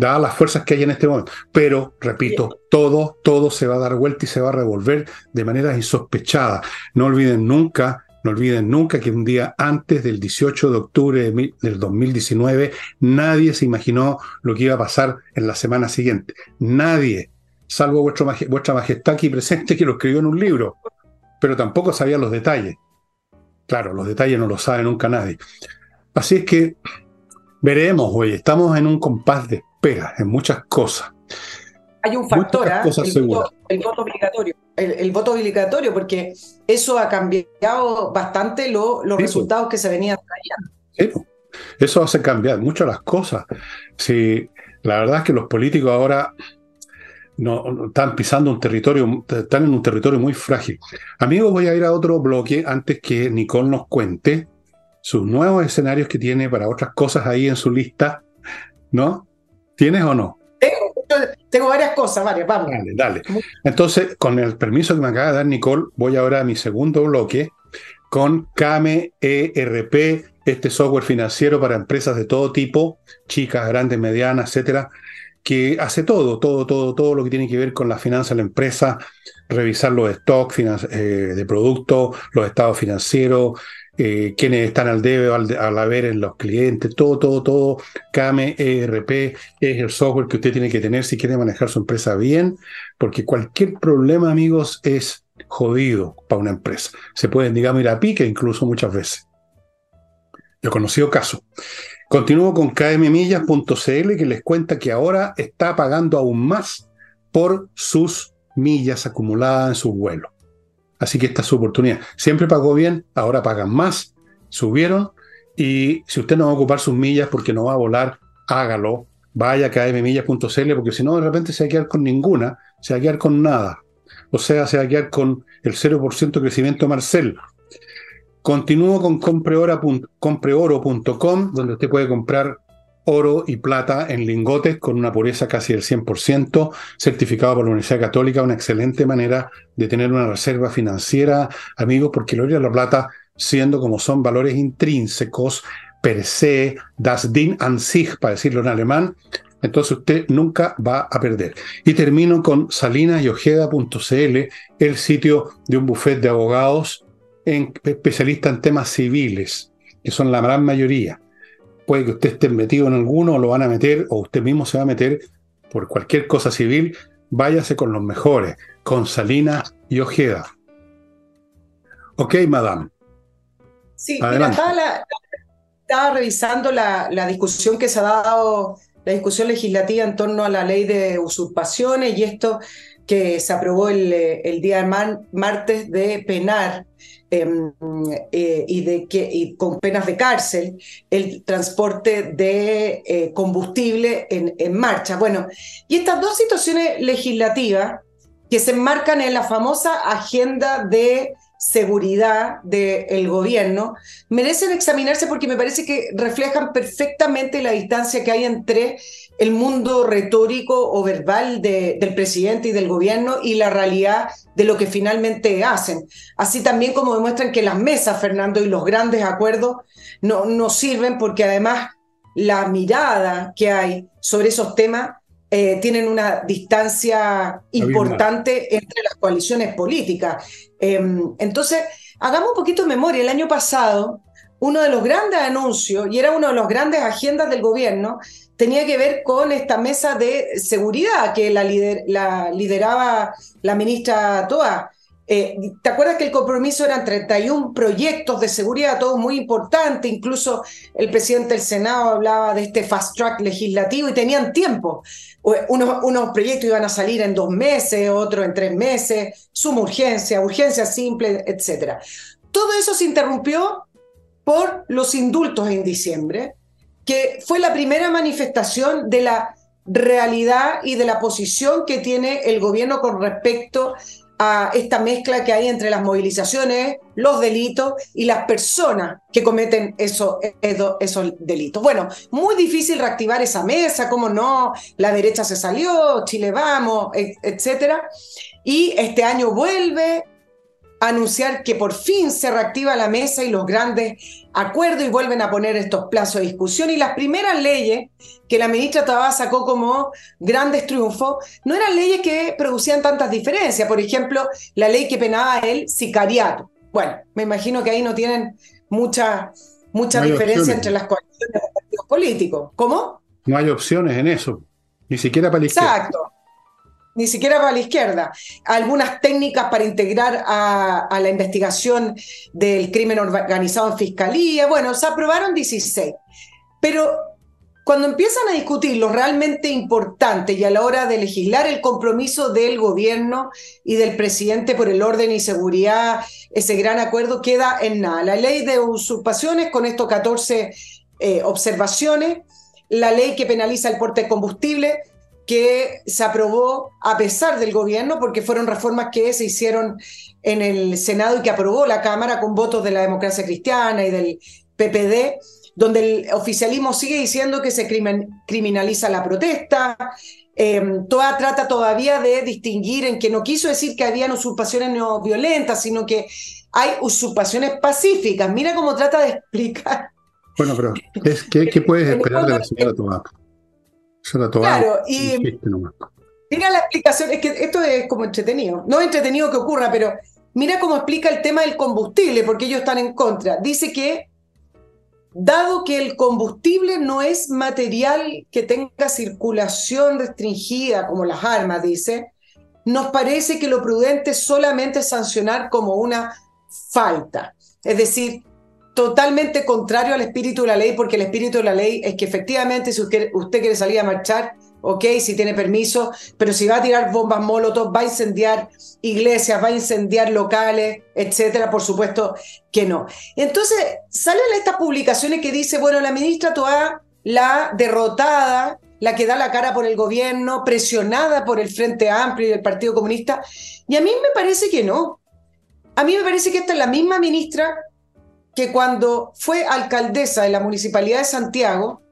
dadas las fuerzas que hay en este momento. Pero, repito, todo, todo se va a dar vuelta y se va a revolver de manera insospechada. No olviden nunca, no olviden nunca que un día antes del 18 de octubre del 2019, nadie se imaginó lo que iba a pasar en la semana siguiente. Nadie, salvo vuestra, vuestra majestad aquí presente que lo escribió en un libro, pero tampoco sabía los detalles. Claro, los detalles no los sabe nunca nadie. Así es que veremos, hoy estamos en un compás de espera en muchas cosas. Hay un factor, ¿eh? el, voto, el, voto, obligatorio. El, voto obligatorio, porque eso ha cambiado bastante los resultados que se venían trayendo. eso hace cambiar mucho las cosas. Sí, la verdad es que los políticos ahora no, están pisando un territorio, están en un territorio muy frágil. Amigos, voy a ir a otro bloque antes que Nicole nos cuente sus nuevos escenarios que tiene para otras cosas ahí en su lista, ¿no? ¿Tienes o no? Tengo, varias cosas, varias, vamos. Dale, dale. Entonces, con el permiso que me acaba de dar Nicole, voy ahora a mi segundo bloque con Kame ERP, este software financiero para empresas de todo tipo, chicas, grandes, medianas, etcétera, que hace todo, todo, todo, todo lo que tiene que ver con la finanza de la empresa, revisar los stocks eh, de productos, los estados financieros, eh, quienes están al debe o al, haber en los clientes, todo, todo, todo. CAME, ERP es el software que usted tiene que tener si quiere manejar su empresa bien, porque cualquier problema, amigos, es jodido para una empresa. Se pueden, digamos, ir a pique incluso muchas veces. Yo conocido casos. Continúo con kmmillas.cl que les cuenta que ahora está pagando aún más por sus millas acumuladas en sus vuelos. Así que esta es su oportunidad. Siempre pagó bien, ahora pagan más, subieron. Y si usted no va a ocupar sus millas porque no va a volar, hágalo. Vaya a kmmillas.cl porque si no, de repente se va a quedar con ninguna, se va a quedar con nada. O sea, se va a quedar con el 0% de crecimiento Marcel. Continúo con compreoro.com, donde usted puede comprar oro y plata en lingotes con una pureza casi del 100%, certificado por la Universidad Católica, una excelente manera de tener una reserva financiera, amigos, porque el oro y la plata, siendo como son valores intrínsecos, per se, das Ding an sich, para decirlo en alemán, entonces usted nunca va a perder. Y termino con salinasyojeda.cl, el sitio de un buffet de abogados en, especialistas en temas civiles, que son la gran mayoría puede que usted esté metido en alguno, o lo van a meter, o usted mismo se va a meter por cualquier cosa civil, váyase con los mejores, con Salinas y Ojeda. Ok, madame. Sí, mira, estaba, revisando la, discusión que se ha dado, la discusión legislativa en torno a la ley de usurpaciones y esto que se aprobó el, el día martes de penar Em, eh, y, de que, con penas de cárcel el transporte de eh, combustible en, en, marcha. Bueno, y estas dos situaciones legislativas que se enmarcan en la famosa agenda de seguridad del gobierno merecen examinarse porque me parece que reflejan perfectamente la distancia que hay entre el mundo retórico o verbal del presidente y del gobierno y la realidad de lo que finalmente hacen. Así también como demuestran que las mesas, Fernando, y los grandes acuerdos no, no sirven porque además la mirada que hay sobre esos temas eh, tienen una distancia importante entre las coaliciones políticas. Em, entonces, hagamos un poquito de memoria. El año pasado, uno de los grandes anuncios, y era uno de los grandes agendas del gobierno, tenía que ver con esta mesa de seguridad que la, lideraba la ministra Toa. Eh, ¿Te acuerdas que el compromiso eran 31 proyectos de seguridad, todos muy importantes? Incluso el presidente del Senado hablaba de este fast track legislativo y tenían tiempo. Unos, unos proyectos iban a salir en dos meses, otros en tres meses, suma urgencia, urgencia simple, etc. Todo eso se interrumpió por los indultos en diciembre que fue la primera manifestación de la realidad y de la posición que tiene el gobierno con respecto a esta mezcla que hay entre las movilizaciones, los delitos y las personas que cometen esos, delitos. Bueno, muy difícil reactivar esa mesa, cómo no, la derecha se salió, Chile vamos, etcétera. Y este año vuelve anunciar que por fin se reactiva la mesa y los grandes acuerdos y vuelven a poner estos plazos de discusión. Y las primeras leyes que la ministra Tabá sacó como grandes triunfos no eran leyes que producían tantas diferencias. Por ejemplo, la ley que penaba el sicariato. Bueno, me imagino que ahí no tienen mucha, mucha diferencia entre las coaliciones de los partidos políticos. ¿Cómo? No hay opciones en eso, ni siquiera para la izquierda. Ni siquiera para la izquierda, algunas técnicas para integrar a, la investigación del crimen organizado en fiscalía. Bueno, se aprobaron 16. Pero cuando empiezan a discutir lo realmente importante y a la hora de legislar el compromiso del gobierno y del presidente por el orden y seguridad, ese gran acuerdo queda en nada. La ley de usurpaciones con estos 14 eh, observaciones, la ley que penaliza el porte de combustible, que se aprobó a pesar del gobierno, porque fueron reformas que se hicieron en el Senado y que aprobó la Cámara con votos de la democracia cristiana y del PPD, donde el oficialismo sigue diciendo que se criminaliza la protesta. Em, toda trata todavía de distinguir en que no quiso decir que habían usurpaciones no violentas, sino que hay usurpaciones pacíficas. Mira cómo trata de explicar. Bueno, pero ¿qué, qué puedes esperar de la señora Tomás? Claro, y mira la explicación, es que esto es como entretenido, no es entretenido que ocurra, pero mira cómo explica el tema del combustible, porque ellos están en contra. Dice que dado que el combustible no es material que tenga circulación restringida como las armas, dice, nos parece que lo prudente es solamente sancionar como una falta. Es decir, totalmente contrario al espíritu de la ley, porque el espíritu de la ley es que efectivamente si usted, quiere salir a marchar, ok, si tiene permiso, pero si va a tirar bombas molotov, va a incendiar iglesias, va a incendiar locales, etcétera, por supuesto que no. Entonces, salen estas publicaciones que dice, bueno, la ministra Toa, la derrotada, la que da la cara por el gobierno, presionada por el Frente Amplio y el Partido Comunista, y a mí me parece que no. A mí me parece que esta es la misma ministra que cuando fue alcaldesa de la Municipalidad de Santiago,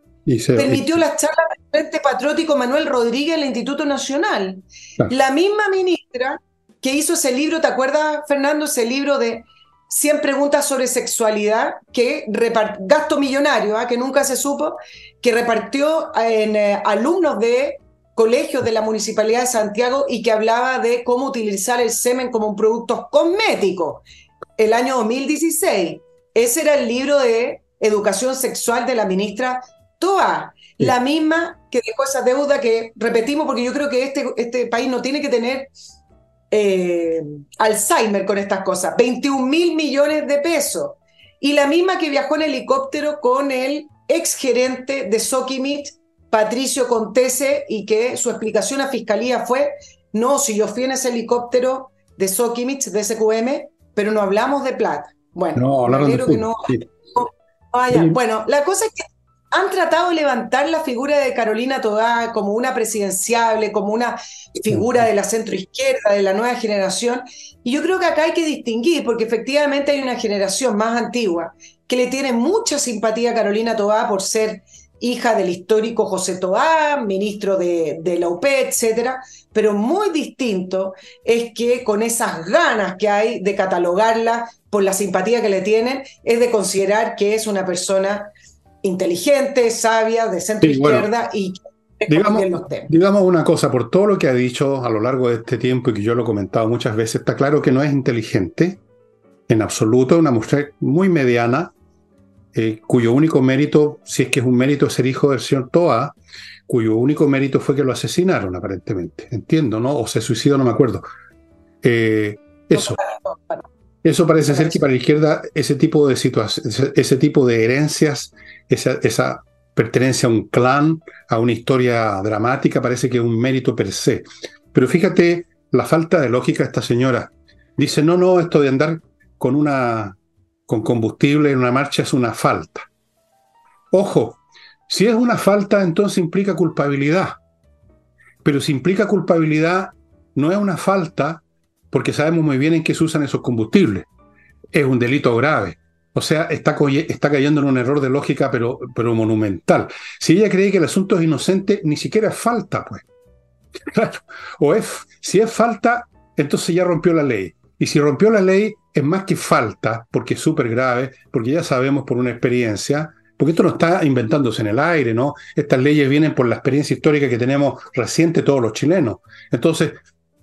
permitió las charlas del Frente Patriótico Manuel Rodríguez en el Instituto Nacional. La misma ministra que hizo ese libro, ¿te acuerdas, Fernando? Ese libro de 100 preguntas sobre sexualidad, que gasto millonario, ¿ah? que nunca se supo, que repartió en eh, alumnos de colegios de la Municipalidad de Santiago y que hablaba de cómo utilizar el semen como un producto cosmético. El año 2016. Ese era el libro de educación sexual de la ministra Toa, la misma que dejó esa deuda que repetimos porque yo creo que este, este país no tiene que tener eh, Alzheimer con estas cosas, 21 mil millones de pesos. Y la misma que viajó en helicóptero con el exgerente de Sokimit, Patricio Contese, y que su explicación a Fiscalía fue, no, si yo fui en ese helicóptero de Sokimit, de SQM, pero no hablamos de plata. Bueno, Bueno, la cosa es que han tratado de levantar la figura de Carolina Todá como una presidenciable, como una figura de la centroizquierda, de la nueva generación. Y yo creo que acá hay que distinguir, porque efectivamente hay una generación más antigua que le tiene mucha simpatía a Carolina Todá por ser hija del histórico José Toá, ministro de, de la UP, etcétera, pero muy distinto es que con esas ganas que hay de catalogarla por la simpatía que le tienen, es de considerar que es una persona inteligente, sabia, de centro izquierda y digamos, digamos una cosa, por todo lo que ha dicho a lo largo de este tiempo y que yo lo he comentado muchas veces, está claro que no es inteligente en absoluto, una mujer muy mediana, eh, cuyo único mérito, si es que es un mérito ser hijo del señor Toa, cuyo único mérito fue que lo asesinaron aparentemente, entiendo, ¿no? O se suicidó, no me acuerdo. Eh, eso. Eso parece ser que para la izquierda ese tipo de situaciones, ese tipo de herencias, esa, esa pertenencia a un clan, a una historia dramática, parece que es un mérito per se. Pero fíjate la falta de lógica de esta señora. Dice, no, no, esto de andar con una con combustible en una marcha es una falta. Ojo, si es una falta, entonces implica culpabilidad. Pero si implica culpabilidad, no es una falta porque sabemos muy bien en qué se usan esos combustibles. Es un delito grave. O sea, está, cayendo en un error de lógica, pero, pero monumental. Si ella cree que el asunto es inocente, ni siquiera es falta, pues. Claro. O es, si es falta, entonces ya rompió la ley. Y si rompió la ley, es más que falta, porque es súper grave, porque ya sabemos por una experiencia, porque esto no está inventándose en el aire, ¿no? Estas leyes vienen por la experiencia histórica que tenemos reciente todos los chilenos. Entonces,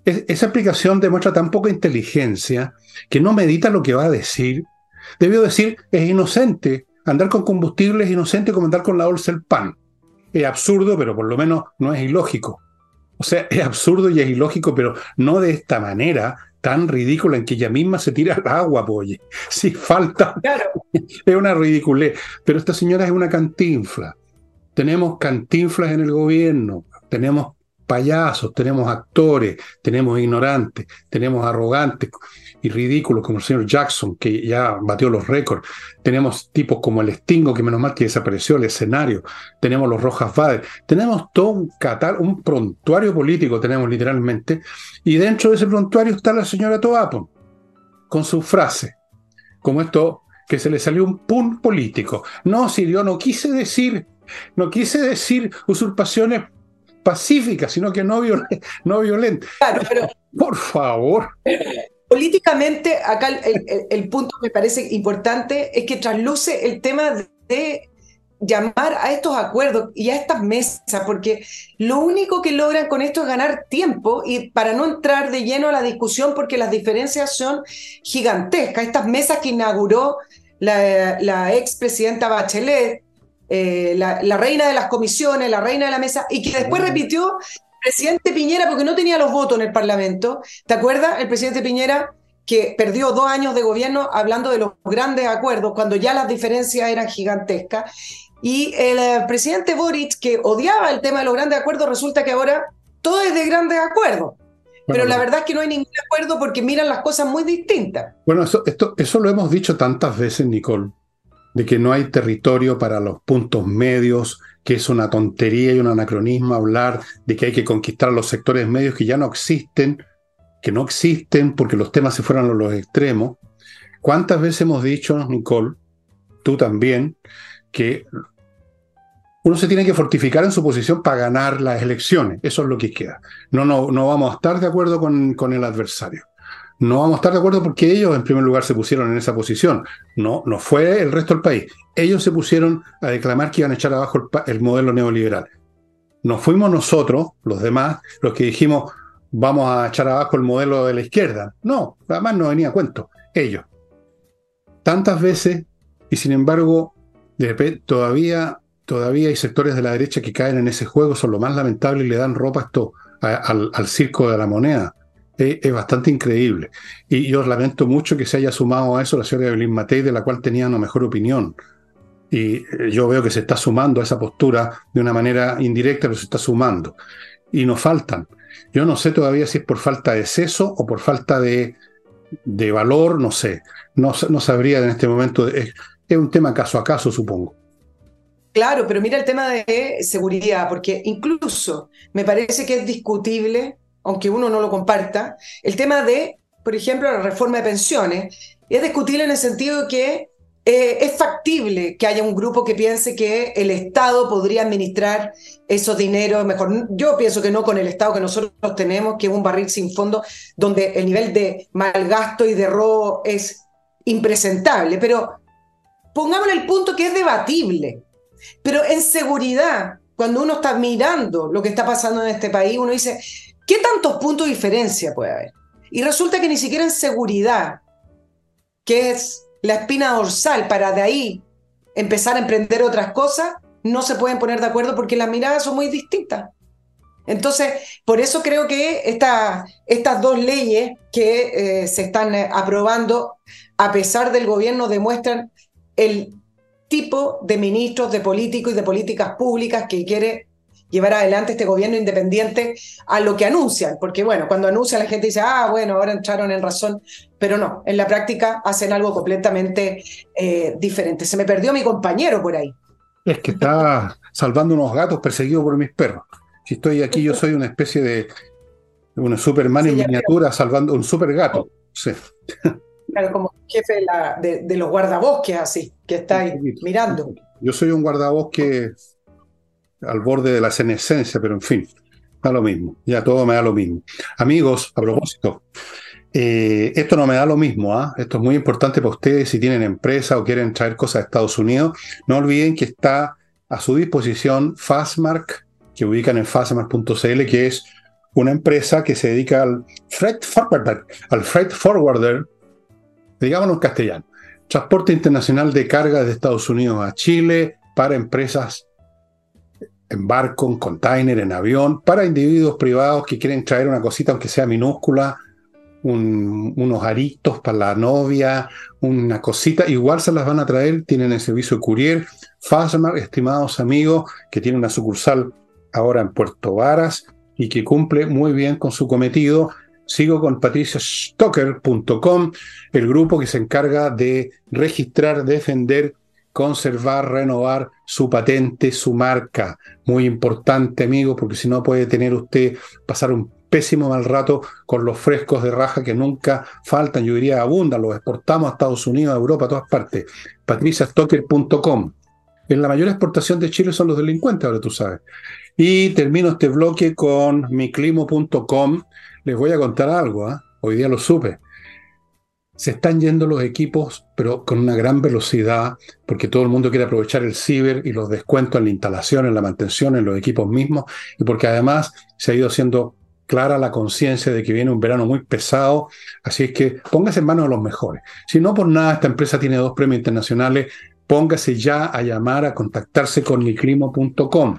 esa aplicación demuestra tan poca inteligencia que no medita lo que va a decir. Debió decir, es inocente. Andar con combustible es inocente como andar con la bolsa del pan. Es absurdo, pero por lo menos no es ilógico. O sea, es absurdo y es ilógico, pero no de esta manera tan ridícula en que ella misma se tira al agua, oye. Si falta, es una ridiculez. Pero esta señora es una cantinfla. Tenemos cantinflas en el gobierno, tenemos payasos, tenemos actores, tenemos ignorantes, tenemos arrogantes y ridículos como el señor Jackson, que ya batió los récords, tenemos tipos como el Stingo, que menos mal que desapareció el escenario, tenemos los Rojas Vades, tenemos todo un catal, un prontuario político, tenemos literalmente, y dentro de ese prontuario está la señora Toapo, con su frase, como esto que se le salió un pun político. No, si yo no quise decir, no quise decir usurpaciones pacífica, sino que no, no violenta. Claro, pero. Por favor. Políticamente, acá el, punto que me parece importante es que trasluce el tema de llamar a estos acuerdos y a estas mesas, porque lo único que logran con esto es ganar tiempo y para no entrar de lleno a la discusión, porque las diferencias son gigantescas. Estas mesas que inauguró la, la expresidenta Bachelet, eh, la, la, reina de las comisiones, la reina de la mesa, y que después repitió el presidente Piñera porque no tenía los votos en el Parlamento. ¿Te acuerdas? El presidente Piñera que perdió dos años de gobierno hablando de los grandes acuerdos, cuando ya las diferencias eran gigantescas. Y el eh, presidente Boric, que odiaba el tema de los grandes acuerdos, resulta que ahora todo es de grandes acuerdos. Pero la verdad es que no hay ningún acuerdo porque miran las cosas muy distintas. Bueno, eso, esto, eso lo hemos dicho tantas veces, Nicole, de que no hay territorio para los puntos medios, que es una tontería y un anacronismo hablar de que hay que conquistar los sectores medios que ya no existen, que no existen porque los temas se fueron a los extremos. ¿Cuántas veces hemos dicho, Nicole, tú también, que uno se tiene que fortificar en su posición para ganar las elecciones. Eso es lo que queda. No, no, no vamos a estar de acuerdo con, con, el adversario. No vamos a estar de acuerdo porque ellos, en primer lugar, se pusieron en esa posición. No, no fue el resto del país. Ellos se pusieron a declamar que iban a echar abajo el, el modelo neoliberal. No fuimos nosotros, los demás, los que dijimos vamos a echar abajo el modelo de la izquierda. No, además no venía a cuento. Ellos. Tantas veces, y sin embargo, de todavía, todavía hay sectores de la derecha que caen en ese juego, son lo más lamentable y le dan ropa esto al, circo de la moneda. Es, bastante increíble. Y yo lamento mucho que se haya sumado a eso la señora Evelyn Matei, de la cual tenía una mejor opinión. Y eh, yo veo que se está sumando a esa postura de una manera indirecta, pero se está sumando. Y nos faltan. Yo no sé todavía si es por falta de seso o por falta de, de valor, no sé. No, no sabría en este momento. Es, es un tema caso a caso, supongo. Claro, pero mira el tema de seguridad, porque incluso me parece que es discutible, aunque uno no lo comparta, el tema de, por ejemplo, la reforma de pensiones. Es discutible en el sentido de que eh, es factible que haya un grupo que piense que el Estado podría administrar esos dineros mejor. Yo pienso que no con el Estado que nosotros tenemos, que es un barril sin fondo, donde el nivel de malgasto y de robo es impresentable. Pero pongamos el punto que es debatible. Pero en seguridad, cuando uno está mirando lo que está pasando en este país, uno dice, ¿qué tantos puntos de diferencia puede haber? Y resulta que ni siquiera en seguridad, que es la espina dorsal para de ahí empezar a emprender otras cosas, no se pueden poner de acuerdo porque las miradas son muy distintas. Entonces, por eso creo que estas dos leyes que eh, se están eh, aprobando, a pesar del gobierno, demuestran el tipo de ministros, de políticos y de políticas públicas que quiere llevar adelante este gobierno independiente a lo que anuncian, porque bueno, cuando anuncian la gente dice, ah, bueno, ahora entraron en razón, pero no, en la práctica hacen algo completamente eh, diferente. Se me perdió mi compañero por ahí. Es que está salvando unos gatos perseguidos por mis perros. Si estoy aquí, yo soy una especie de una Superman en miniatura salvando un super gato. Sí. Claro, como jefe de, los guardabosques, así, que está ahí mirando. Yo soy un guardabosque al borde de la senescencia, pero en fin, da lo mismo. Ya todo me da lo mismo. Amigos, a propósito, eh, esto no me da lo mismo, ¿ah? esto es muy importante para ustedes si tienen empresa o quieren traer cosas a Estados Unidos. No olviden que está a su disposición Fastmark, que ubican en fastmark.cl, que es una empresa que se dedica al freight forwarder, al freight forwarder digámoslo en castellano, transporte internacional de carga de Estados Unidos a Chile para empresas en barco, en container, en avión, para individuos privados que quieren traer una cosita, aunque sea minúscula, unos aritos para la novia, una cosita, igual se las van a traer, tienen el servicio de courier. Fastmark, estimados amigos, que tiene una sucursal ahora en Puerto Varas y que cumple muy bien con su cometido Sigo con patriciastocker.com, el grupo que se encarga de registrar, defender, conservar, renovar su patente, su marca. Muy importante, amigo, porque si no puede tener usted pasar un pésimo mal rato con los frescos de raja que nunca faltan, yo diría abundan, los exportamos a Estados Unidos, a Europa, a todas partes. patriciastocker.com. En la mayor exportación de Chile son los delincuentes, ahora tú sabes. Y termino este bloque con miclimo.com, les voy a contar algo, ¿ah? hoy día lo supe. Se están yendo los equipos, pero con una gran velocidad, porque todo el mundo quiere aprovechar el ciber y los descuentos en la instalación, en la mantención, en los equipos mismos, y porque además se ha ido haciendo clara la conciencia de que viene un verano muy pesado, así es que póngase en manos de los mejores. Si no por nada esta empresa tiene dos premios internacionales, póngase ya a llamar, a contactarse con niclimo.com.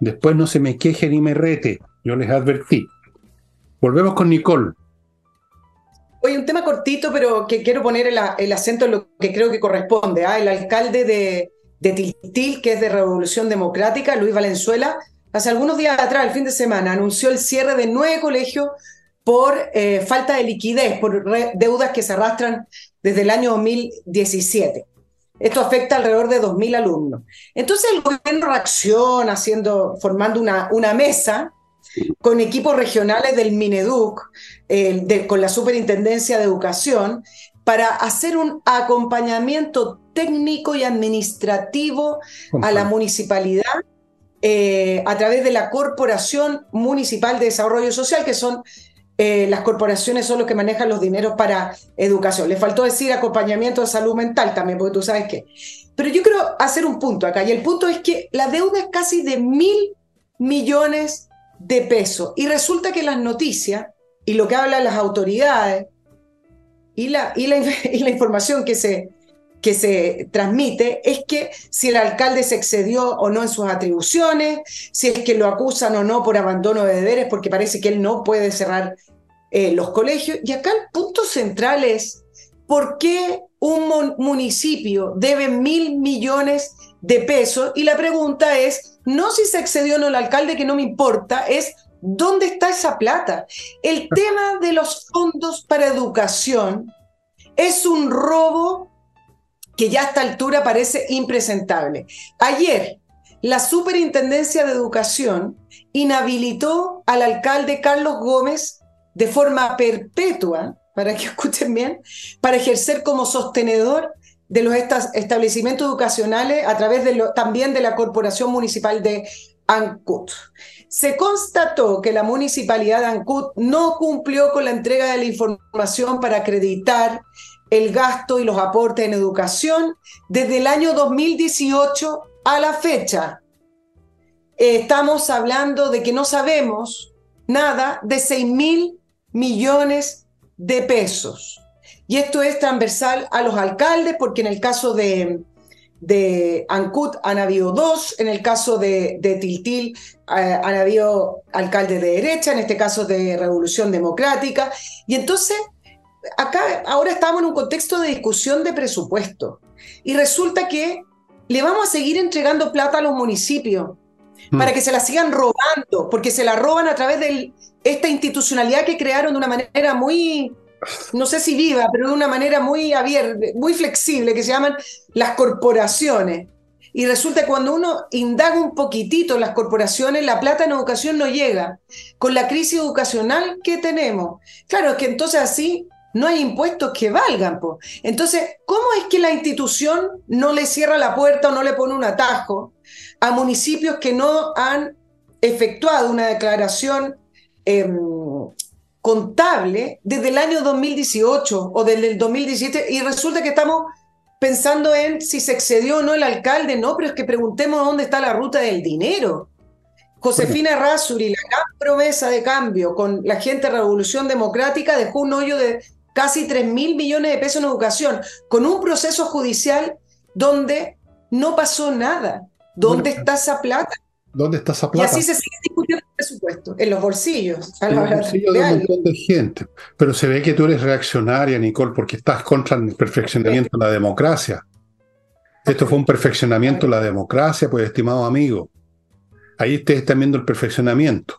Después no se me queje ni me rete, yo les advertí. Volvemos con Nicole. Oye, un tema cortito, pero que quiero poner el, acento en lo que creo que corresponde. ¿ah? El alcalde de, de que es de Revolución Democrática, Luis Valenzuela, hace algunos días atrás, el fin de semana, anunció el cierre de nueve colegios por eh, falta de liquidez, por deudas que se arrastran desde el año 2017. Esto afecta alrededor de 2.000 alumnos. Entonces el gobierno reacciona haciendo, formando una mesa con equipos regionales del Mineduc, con la Superintendencia de Educación, para hacer un acompañamiento técnico y administrativo a la municipalidad eh, a través de la Corporación Municipal de Desarrollo Social, que son eh, las corporaciones son los que manejan los dineros para educación. Le faltó decir acompañamiento de salud mental también, porque tú sabes qué. Pero yo quiero hacer un punto acá, y el punto es que la deuda es casi de mil millones de pesos. Y resulta que las noticias y lo que hablan las autoridades y la, y la, y la información que se, que se transmite es que si el alcalde se excedió o no en sus atribuciones, si es que lo acusan o no por abandono de deberes, porque parece que él no puede cerrar eh, los colegios. Y acá el punto central es, ¿por qué un municipio debe mil millones de pesos? Y la pregunta es, no si se excedió o no el alcalde, que no me importa, es ¿dónde está esa plata? El tema de los fondos para educación es un robo que ya a esta altura parece impresentable. Ayer, la Superintendencia de Educación inhabilitó al alcalde Carlos Gómez de forma perpetua, para que escuchen bien, para ejercer como sostenedor de los establecimientos educacionales a través de también de la Corporación Municipal de Ancut. Se constató que la municipalidad de Ancut no cumplió con la entrega de la información para acreditar el gasto y los aportes en educación desde el año 2018 a la fecha. estamos hablando de que no sabemos nada de 6 mil millones de pesos. Y esto es transversal a los alcaldes, porque en el caso de, de Ancut han habido dos, en el caso de, de Tiltil eh, han habido alcaldes de derecha, en este caso de Revolución Democrática. Y entonces acá ahora estamos en un contexto de discusión de presupuesto y resulta que le vamos a seguir entregando plata a los municipios hmm. para que se la sigan robando, porque se la roban a través de esta institucionalidad que crearon de una manera muy, no sé si viva, pero de una manera muy abierta, muy flexible, que se llaman las corporaciones. Y resulta que cuando uno indaga un poquitito en las corporaciones, la plata en educación no llega. Con la crisis educacional que tenemos. Claro, que entonces así no hay impuestos que valgan. Entonces, ¿cómo es que la institución no le cierra la puerta o no le pone un atajo a municipios que no han efectuado una declaración em, contable desde el año 2018 o desde el 2017 y resulta que estamos pensando en si se excedió o no el alcalde? No, pero es que preguntemos dónde está la ruta del dinero. Josefina Razuri, la gran promesa de cambio con la gente de Revolución Democrática, dejó un hoyo de casi 3 mil millones de pesos en educación, con un proceso judicial donde no pasó nada. ¿Dónde está esa plata? ¿Dónde está esa plata? Y así se sigue discutiendo el presupuesto, en los bolsillos. en los bolsillos de, un montón de gente. Pero se ve que tú eres reaccionaria, Nicole, porque estás contra el perfeccionamiento de la democracia. Esto fue un perfeccionamiento de la democracia, pues, estimado amigo. Ahí ustedes están viendo el perfeccionamiento.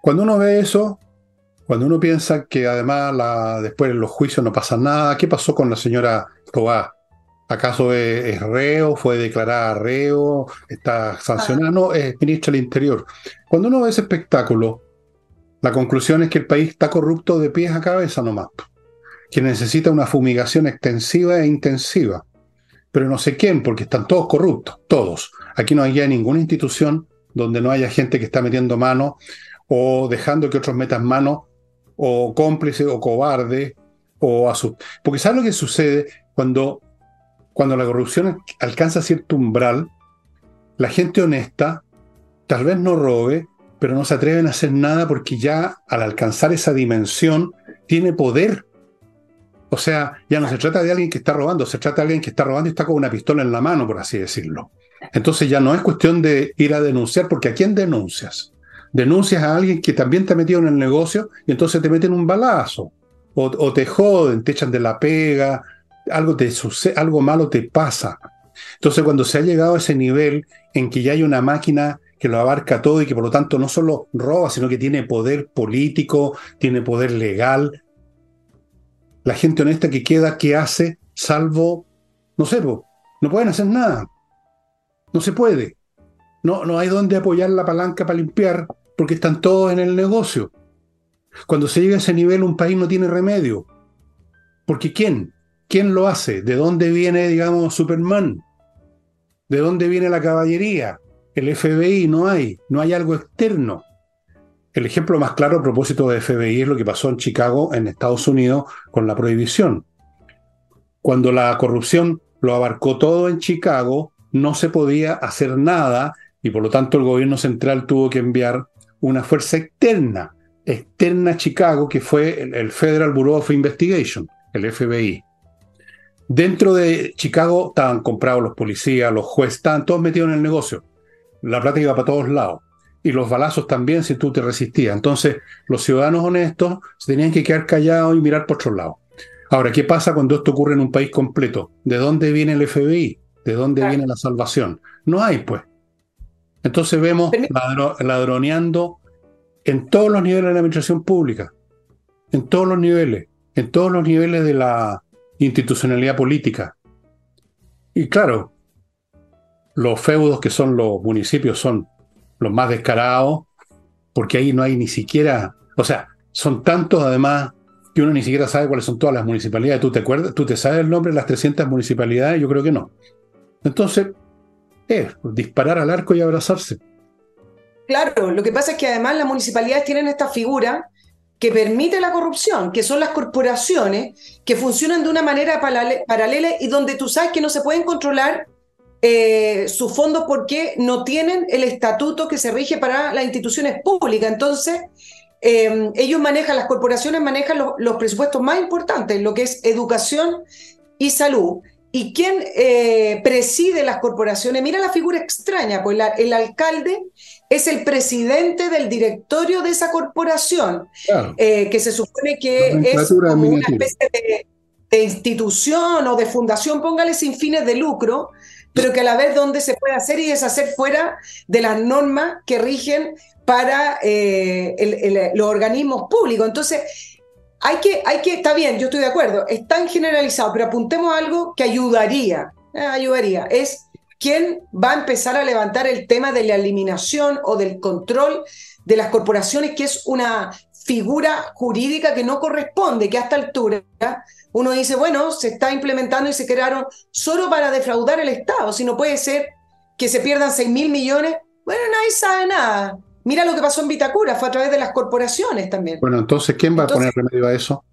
Cuando uno ve eso, cuando uno piensa que además la, después en los juicios no pasa nada, ¿qué pasó con la señora Tobá? ¿Acaso es, reo? ¿Fue declarada reo? ¿Está sancionada? No, es ministra del Interior. Cuando uno ve ese espectáculo, la conclusión es que el país está corrupto de pies a cabeza nomás, que necesita una fumigación extensiva e intensiva. Pero no sé quién, porque están todos corruptos, todos. Aquí no hay ninguna institución donde no haya gente que está metiendo mano o dejando que otros metan mano o cómplice o cobarde o a su... Porque ¿sabes lo que sucede cuando, cuando la corrupción alcanza cierto umbral? La gente honesta tal vez no robe, pero no se atreven a hacer nada porque ya al alcanzar esa dimensión tiene poder. O sea, ya no se trata de alguien que está robando, se trata de alguien que está robando y está con una pistola en la mano, por así decirlo. Entonces ya no es cuestión de ir a denunciar, porque ¿a quién denuncias? Denuncias a alguien que también te ha metido en el negocio y entonces te meten un balazo, o, te joden, te echan de la pega, algo, te sucede, algo malo te pasa. Entonces cuando se ha llegado a ese nivel en que ya hay una máquina que lo abarca todo y que por lo tanto no solo roba, sino que tiene poder político, tiene poder legal. La gente honesta que queda, ¿qué hace? Salvo, no sé, no pueden hacer nada. No se puede. No, no hay donde apoyar la palanca para limpiar porque están todos en el negocio. Cuando se llega a ese nivel, un país no tiene remedio. Porque ¿quién? ¿Quién lo hace? ¿De dónde viene, digamos, Superman? ¿De dónde viene la caballería? El FBI no hay, no hay algo externo. El ejemplo más claro a propósito de FBI es lo que pasó en Chicago, en Estados Unidos, con la prohibición. Cuando la corrupción lo abarcó todo en Chicago, no se podía hacer nada y por lo tanto el gobierno central tuvo que enviar una fuerza externa, externa a Chicago, que fue el, Federal Bureau of Investigation, el FBI. Dentro de Chicago estaban comprados los policías, los jueces, estaban todos metidos en el negocio la plata iba para todos lados. Y los balazos también si tú te resistías. Entonces, los ciudadanos honestos se tenían que quedar callados y mirar por otro lado. Ahora, ¿qué pasa cuando esto ocurre en un país completo? ¿De dónde viene el FBI? ¿De dónde viene la salvación? No hay, pues. Entonces vemos ladroneando en todos los niveles de la administración pública, en todos los niveles, en todos los niveles de la institucionalidad política. Y claro, los feudos que son los municipios son los más descarados, porque ahí no hay ni siquiera, o sea, son tantos además que uno ni siquiera sabe cuáles son todas las municipalidades. ¿Tú te acuerdas? ¿Tú te sabes el nombre de las 300 municipalidades? Yo creo que no. Entonces, es disparar al arco y abrazarse. Claro, lo que pasa es que además las municipalidades tienen esta figura que permite la corrupción, que son las corporaciones que funcionan de una manera paralela y donde tú sabes que no se pueden controlar eh, sus fondos porque no tienen el estatuto que se rige para las instituciones públicas. Entonces, eh, ellos manejan, las corporaciones manejan los, presupuestos más importantes, lo que es educación y salud. ¿Y quién eh, preside las corporaciones? Mira la figura extraña, pues el alcalde es el presidente del directorio de esa corporación, que se supone que es como una especie de, de, institución o de fundación, póngale sin fines de lucro, pero que a la vez donde se puede hacer y deshacer fuera de las normas que rigen para eh, los organismos públicos. Entonces, hay que, hay que, está bien, yo estoy de acuerdo, es tan generalizado, pero apuntemos a algo que ayudaría, eh, ayudaría, es quién va a empezar a levantar el tema de la eliminación o del control de las corporaciones, que es una figura jurídica que no corresponde, que a esta altura uno dice, bueno, se está implementando y se crearon solo para defraudar el Estado, si no puede ser que se pierdan 6 mil millones, bueno, nadie sabe nada. Mira lo que pasó en Vitacura, fue a través de las corporaciones también. Bueno, entonces, ¿quién va a poner remedio a eso?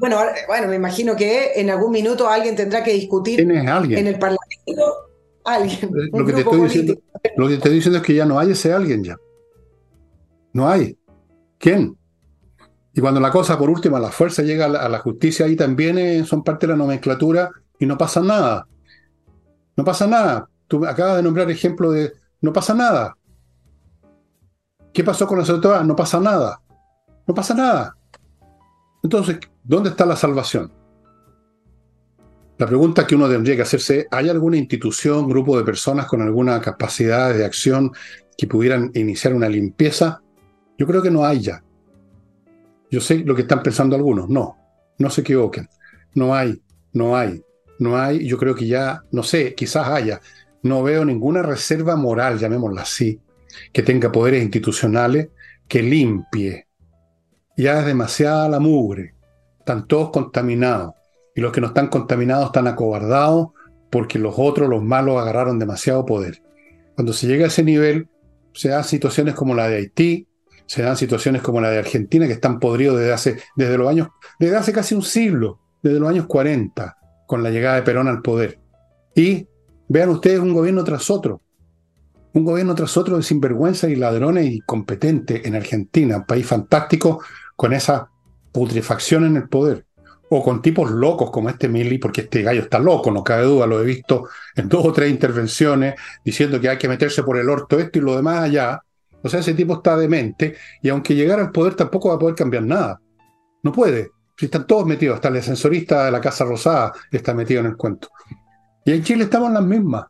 Bueno, bueno, me imagino que en algún minuto alguien tendrá que discutir ¿Quién es alguien? en el Parlamento. Alguien. Lo, que te estoy diciendo, lo que te estoy diciendo es que ya no hay ese alguien ya. No hay. ¿Quién? Y cuando la cosa, por último, a la fuerza llega a la, justicia, ahí también eh, son parte de la nomenclatura y no pasa nada. No pasa nada. Tú acabas de nombrar ejemplo de no pasa nada. ¿Qué pasó con la sociedad? No pasa nada. No pasa nada. Entonces, ¿dónde está la salvación? La pregunta que uno tendría que hacerse, ¿hay alguna institución, grupo de personas con alguna capacidad de acción que pudieran iniciar una limpieza? Yo creo que no hay ya. Yo sé lo que están pensando algunos. No, no se equivoquen. No hay, no hay, no hay. Yo creo que ya, no sé, quizás haya. No veo ninguna reserva moral, llamémosla así, que tenga poderes institucionales que limpie. Ya es demasiada la mugre. Están todos contaminados. Y los que no están contaminados están acobardados porque los otros, los malos, agarraron demasiado poder. Cuando se llega a ese nivel, se dan situaciones como la de Haití, se dan situaciones como la de Argentina, que están podridos desde hace, desde los años, desde hace casi un siglo, desde los años 40, con la llegada de Perón al poder. Y vean ustedes un gobierno tras otro, un gobierno tras otro de sinvergüenza y ladrones y competente en Argentina, un país fantástico con esa putrefacción en el poder. O con tipos locos como este Mili, porque este gallo está loco, no cabe duda, lo he visto en dos o tres intervenciones diciendo que hay que meterse por el orto esto y lo demás allá. O sea, ese tipo está demente y aunque llegara al poder tampoco va a poder cambiar nada. No puede. Si están todos metidos, hasta el ascensorista de la Casa Rosada está metido en el cuento. Y en Chile estamos en las mismas.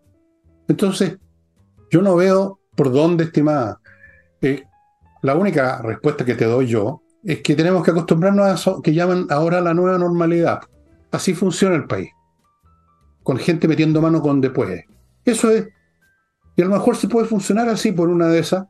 Entonces, yo no veo por dónde, estimada. Eh, la única respuesta que te doy yo es que tenemos que acostumbrarnos a eso que llaman ahora la nueva normalidad. Así funciona el país. Con gente metiendo mano donde puede. Eso es. Y a lo mejor se puede funcionar así por una de esas.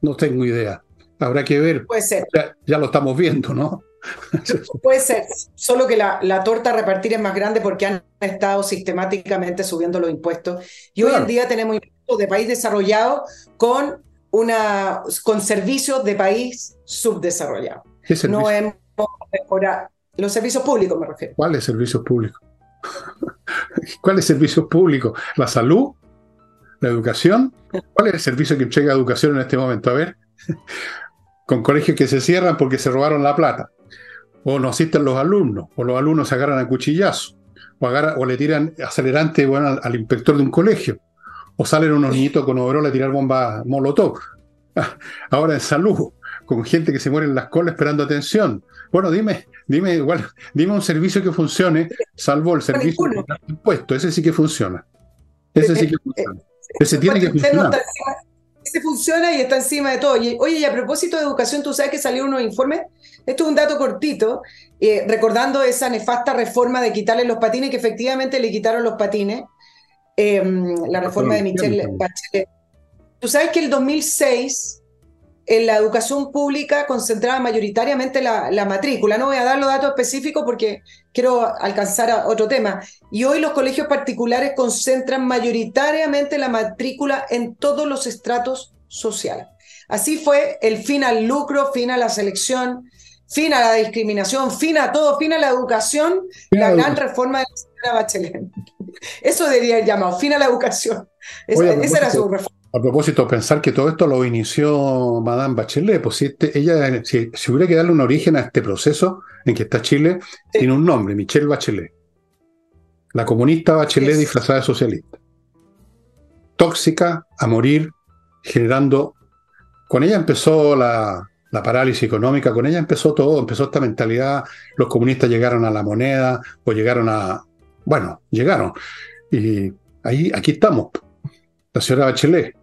No tengo idea. Habrá que ver. Puede ser. Ya, lo estamos viendo, ¿no? Puede ser, solo que la, la, torta a repartir es más grande porque han estado sistemáticamente subiendo los impuestos y hoy en día tenemos impuestos de país desarrollado con, una, con servicios de país subdesarrollado. No hemos mejorado. Los servicios públicos me refiero. ¿Cuáles servicios públicos? ¿Cuáles servicios públicos? ¿La salud? ¿La educación? ¿Cuál es el servicio que entrega educación en este momento? A ver, con colegios que se cierran porque se robaron la plata, o no asisten los alumnos, o los alumnos se agarran a cuchillazo, o, o le tiran acelerante bueno, al, inspector de un colegio, o salen unos niñitos con overol a tirar bombas molotov. Ahora en salud, con gente que se muere en las colas esperando atención. Bueno, dime, dime igual, dime un servicio que funcione, salvo el servicio de impuesto. Ese sí que funciona. Ese sí que eh, funciona. Ese tiene que funcionar. Ese funciona y está encima de todo. oye, y a propósito de educación, tú sabes que salió unos informes. Esto es un dato cortito, eh, recordando esa nefasta reforma de quitarle los patines, que efectivamente le quitaron los patines. Em, la reforma de Michelle Bachelet. Tú sabes que el 2006 en la educación pública concentraba mayoritariamente la, matrícula. No voy a dar los datos específicos porque quiero alcanzar a otro tema. Y hoy los colegios particulares concentran mayoritariamente la matrícula en todos los estratos sociales. Así fue el fin al lucro, fin a la selección, fin a la discriminación, fin a todo, fin a la educación, la gran reforma de la señora Bachelet. Eso debería haber llamado, fin a la educación. esa era su reforma. A propósito, pensar que todo esto lo inició Madame Bachelet, pues si este, ella, si, hubiera que darle un origen a este proceso en que está Chile, tiene un nombre, Michelle Bachelet. La comunista Bachelet disfrazada de socialista. Tóxica a morir, generando. Con ella empezó la, la parálisis económica, con ella empezó todo, empezó esta mentalidad. Los comunistas llegaron a la moneda, o llegaron a. Bueno, llegaron. Y ahí, aquí estamos la señora Bachelet.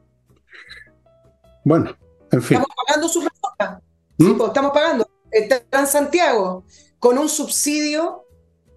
Bueno, en fin. Estamos pagando su reforma. ¿Mm? Pues, estamos pagando. Está en Santiago con un subsidio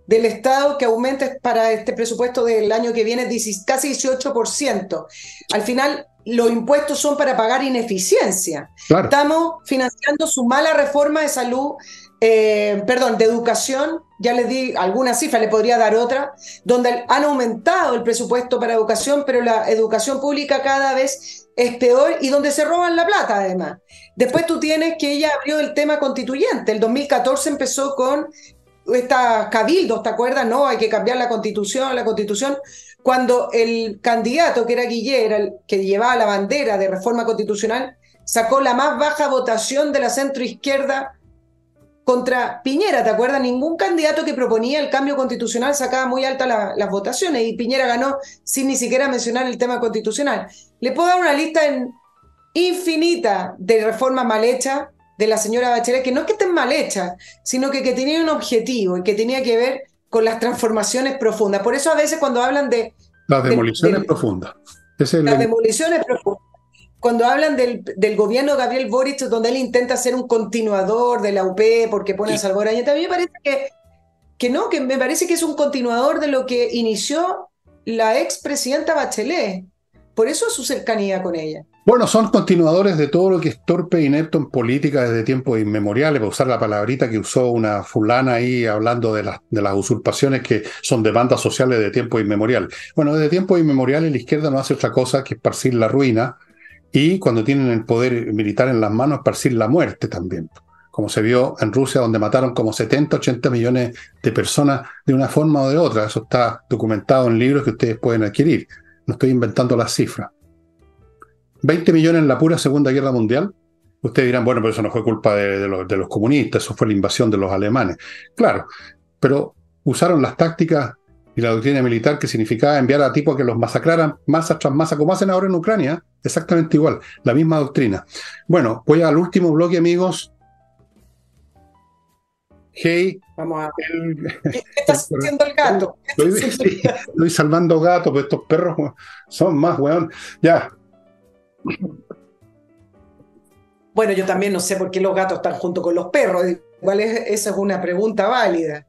del Estado que aumenta para este presupuesto del año que viene casi 18%. Al final, los impuestos son para pagar ineficiencia. Estamos financiando su mala reforma de salud, eh, perdón, de educación, ya les di alguna cifra, le podría dar otra, donde han aumentado el presupuesto para educación, pero la educación pública cada vez es peor y donde se roban la plata además. Después tú tienes que ella abrió el tema constituyente. El 2014 empezó con esta cabildos, ¿te acuerdas? No, hay que cambiar la constitución, la constitución. Cuando el candidato, que era Guillermo, el que llevaba la bandera de reforma constitucional, sacó la más baja votación de la centroizquierda contra Piñera, ¿te acuerdas? Ningún candidato que proponía el cambio constitucional sacaba muy altas las votaciones y Piñera ganó sin ni siquiera mencionar el tema constitucional. Le puedo dar una lista infinita de reformas mal hechas de la señora Bachelet, que no es que estén mal hechas, sino que, que tenía un objetivo y que tenía que ver con las transformaciones profundas. Por eso a veces cuando hablan de... Las demoliciones profundas. las demoliciones profundas cuando hablan del, del, gobierno de Gabriel Boric, donde él intenta ser un continuador de la UP porque pone a Salvoraña, también me parece que, que no, que me parece que es un continuador de lo que inició la expresidenta Bachelet. Por eso su cercanía con ella. Bueno, son continuadores de todo lo que es torpe e inepto en política desde tiempos inmemoriales, para usar la palabrita que usó una fulana ahí hablando de, las de las usurpaciones que son demandas sociales de tiempo inmemorial. Bueno, desde tiempos inmemoriales la izquierda no hace otra cosa que esparcir la ruina y cuando tienen el poder militar en las manos, esparcir la muerte también. Como se vio en Rusia, donde mataron como 70, 80 millones de personas de una forma o de otra. Eso está documentado en libros que ustedes pueden adquirir. No estoy inventando las cifras. 20 millones en la pura Segunda Guerra Mundial. Ustedes dirán, bueno, pero eso no fue culpa de, los, de los comunistas, eso fue la invasión de los alemanes. Claro, pero usaron las tácticas y la doctrina militar que significaba enviar a tipos que los masacraran masa tras masa, como hacen ahora en Ucrania, exactamente igual, la misma doctrina. Bueno, voy al último bloque, amigos. Hey. Vamos a ¿Qué estás haciendo el gato? Estoy, salvando gatos, pero estos perros son más, weón. Ya. Bueno, yo también no sé por qué los gatos están junto con los perros. Igual es, esa es una pregunta válida.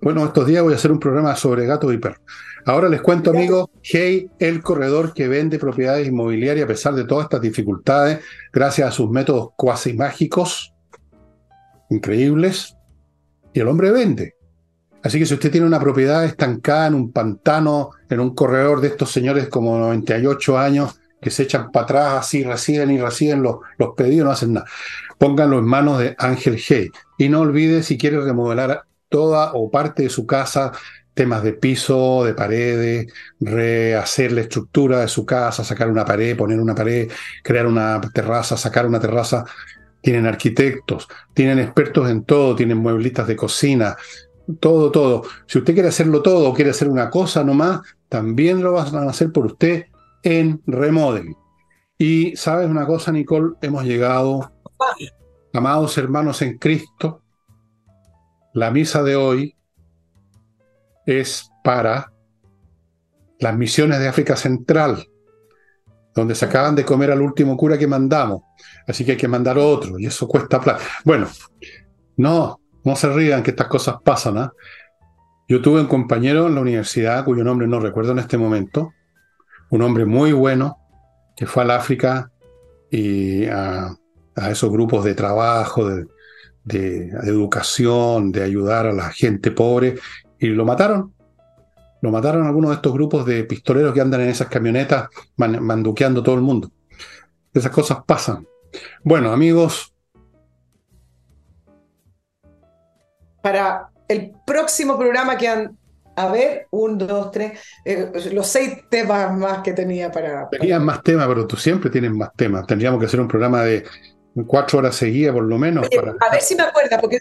Bueno, estos días voy a hacer un programa sobre gatos y perros. Ahora les cuento, amigos, Hey, el corredor que vende propiedades inmobiliarias a pesar de todas estas dificultades, gracias a sus métodos cuasi mágicos, increíbles, y el hombre vende. Así que si usted tiene una propiedad estancada en un pantano, en un corredor de estos señores como 98 años, que se echan para atrás así, reciben y reciben los, los pedidos, no hacen nada. Pónganlo en manos de Ángel Hey. Y no olvide, si quiere remodelar toda o parte de su casa, temas de piso, de paredes, rehacer la estructura de su casa, sacar una pared, poner una pared, crear una terraza, sacar una terraza. Tienen arquitectos, tienen expertos en todo, tienen mueblitas de cocina, todo, todo. Si usted quiere hacerlo todo o quiere hacer una cosa nomás, también lo van a hacer por usted en Remodel. Y sabes una cosa, Nicole, hemos llegado, amados hermanos en Cristo, la misa de hoy es para las misiones de África Central, donde se acaban de comer al último cura que mandamos. Así que hay que mandar otro, y eso cuesta plata. Bueno, no, no se rían que estas cosas pasan. ¿ah? Yo tuve un compañero en la universidad, cuyo nombre no recuerdo en este momento, un hombre muy bueno, que fue al África y a, a esos grupos de trabajo, de, de, educación, de ayudar a la gente pobre, y lo mataron. Lo mataron algunos de estos grupos de pistoleros que andan en esas camionetas manduqueando todo el mundo. Esas cosas pasan. Bueno, amigos. Para el próximo programa que han, a ver, un, dos, tres, eh, los seis temas más que tenía para... Tenían más temas, pero tú siempre tienes más temas. Tendríamos que hacer un programa de cuatro horas seguidas por lo menos. A ver si me acuerdas, porque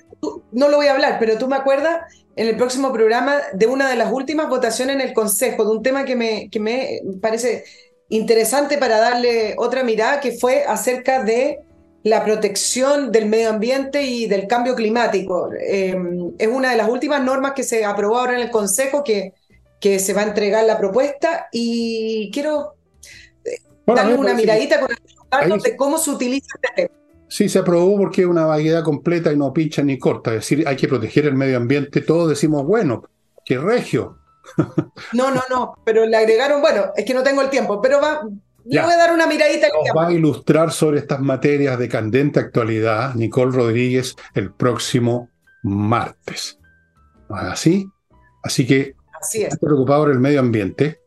no lo voy a hablar, pero tú me acuerdas en el próximo programa de una de las últimas votaciones en el Consejo, de un tema que me, que me parece interesante para darle otra mirada, que fue acerca de la protección del medio ambiente y del cambio climático. Em, es una de las últimas normas que se aprobó ahora en el Consejo, que, que se va a entregar la propuesta y quiero eh, darle una miradita con de cómo se utiliza este tema. Sí, se aprobó porque es una vaguedad completa y no pincha ni corta. Es decir, hay que proteger el medio ambiente. Todos decimos, bueno, que regio. No, no, no, pero le agregaron, bueno, es que no tengo el tiempo, pero va, le voy a dar una miradita. Nos va a ilustrar sobre estas materias de candente actualidad Nicole Rodríguez el próximo martes. ¿No es así? Así que, así es. preocupado por el medio ambiente,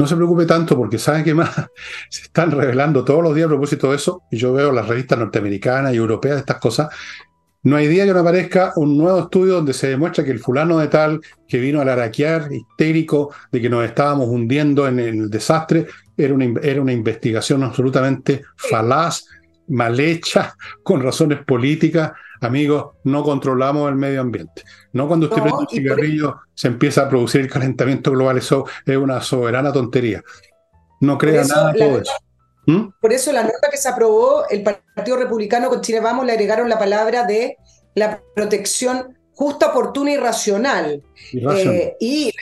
no se preocupe tanto porque sabe que más se están revelando todos los días a propósito de eso, y yo veo las revistas norteamericanas y europeas de estas cosas. No hay día que no aparezca un nuevo estudio donde se demuestra que el fulano de tal que vino al araquear histérico de que nos estábamos hundiendo en el desastre era una, era una investigación absolutamente falaz, mal hecha, con razones políticas, amigos, no controlamos el medio ambiente. No cuando usted prende un cigarrillo se empieza a producir el calentamiento global, eso es una soberana tontería. No crea nada de todo eso. ¿Mm? Por eso la norma que se aprobó, el Partido Republicano con Chile Vamos le agregaron la palabra de la protección justa, oportuna y racional. y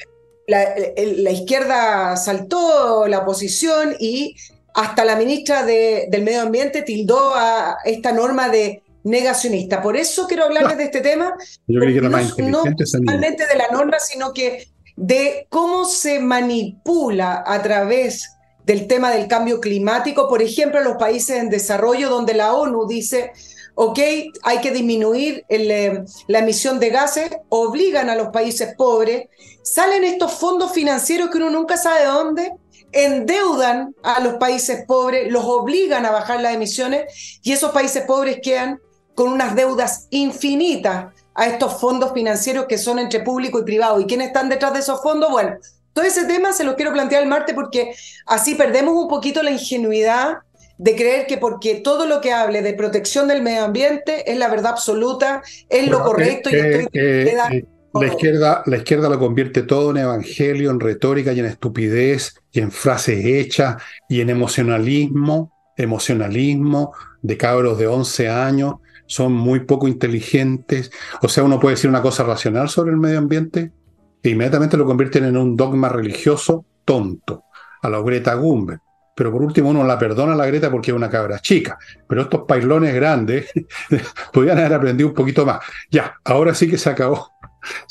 eh, la, izquierda saltó la oposición y hasta la ministra del Medio Ambiente tildó a esta norma de negacionista. Por eso quiero hablarles de este tema. Yo creí que más no, solamente de la norma, sino que de cómo se manipula a través del tema del cambio climático, por ejemplo, los países en desarrollo, donde la ONU dice, ok, hay que disminuir eh, la emisión de gases, obligan a los países pobres, salen estos fondos financieros que uno nunca sabe de dónde, endeudan a los países pobres, los obligan a bajar las emisiones y esos países pobres quedan con unas deudas infinitas a estos fondos financieros que son entre público y privado. ¿Y quiénes están detrás de esos fondos? Bueno, todo ese tema se lo quiero plantear el martes porque así perdemos un poquito la ingenuidad de creer que porque todo lo que hable de protección del medio ambiente es la verdad absoluta, es lo correcto y estoy la izquierda, la izquierda lo convierte todo en evangelio, en retórica y en estupidez y en frases hechas y en emocionalismo, emocionalismo de cabros de 11 años, son muy poco inteligentes. O sea, uno puede decir una cosa racional sobre el medio ambiente e inmediatamente lo convierten en un dogma religioso tonto, a la Greta Gumber. Pero por último uno la perdona a la Greta porque es una cabra chica. Pero estos pailones grandes podrían haber aprendido un poquito más. Ya, ahora sí que se acabó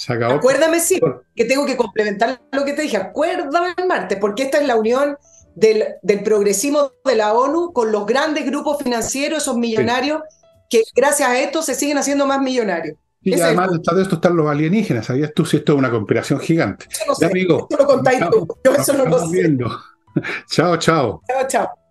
Acuérdame, sí, que tengo que complementar lo que te dije. Acuérdame el martes, porque esta es la unión del, progresismo de la ONU con los grandes grupos financieros, esos millonarios, que gracias a esto se siguen haciendo más millonarios. Y además de esto están los alienígenas. ¿Sabías tú si esto es una conspiración gigante? Eso lo contáis tú. Yo eso no lo sé. chao, chao. Chao, chao.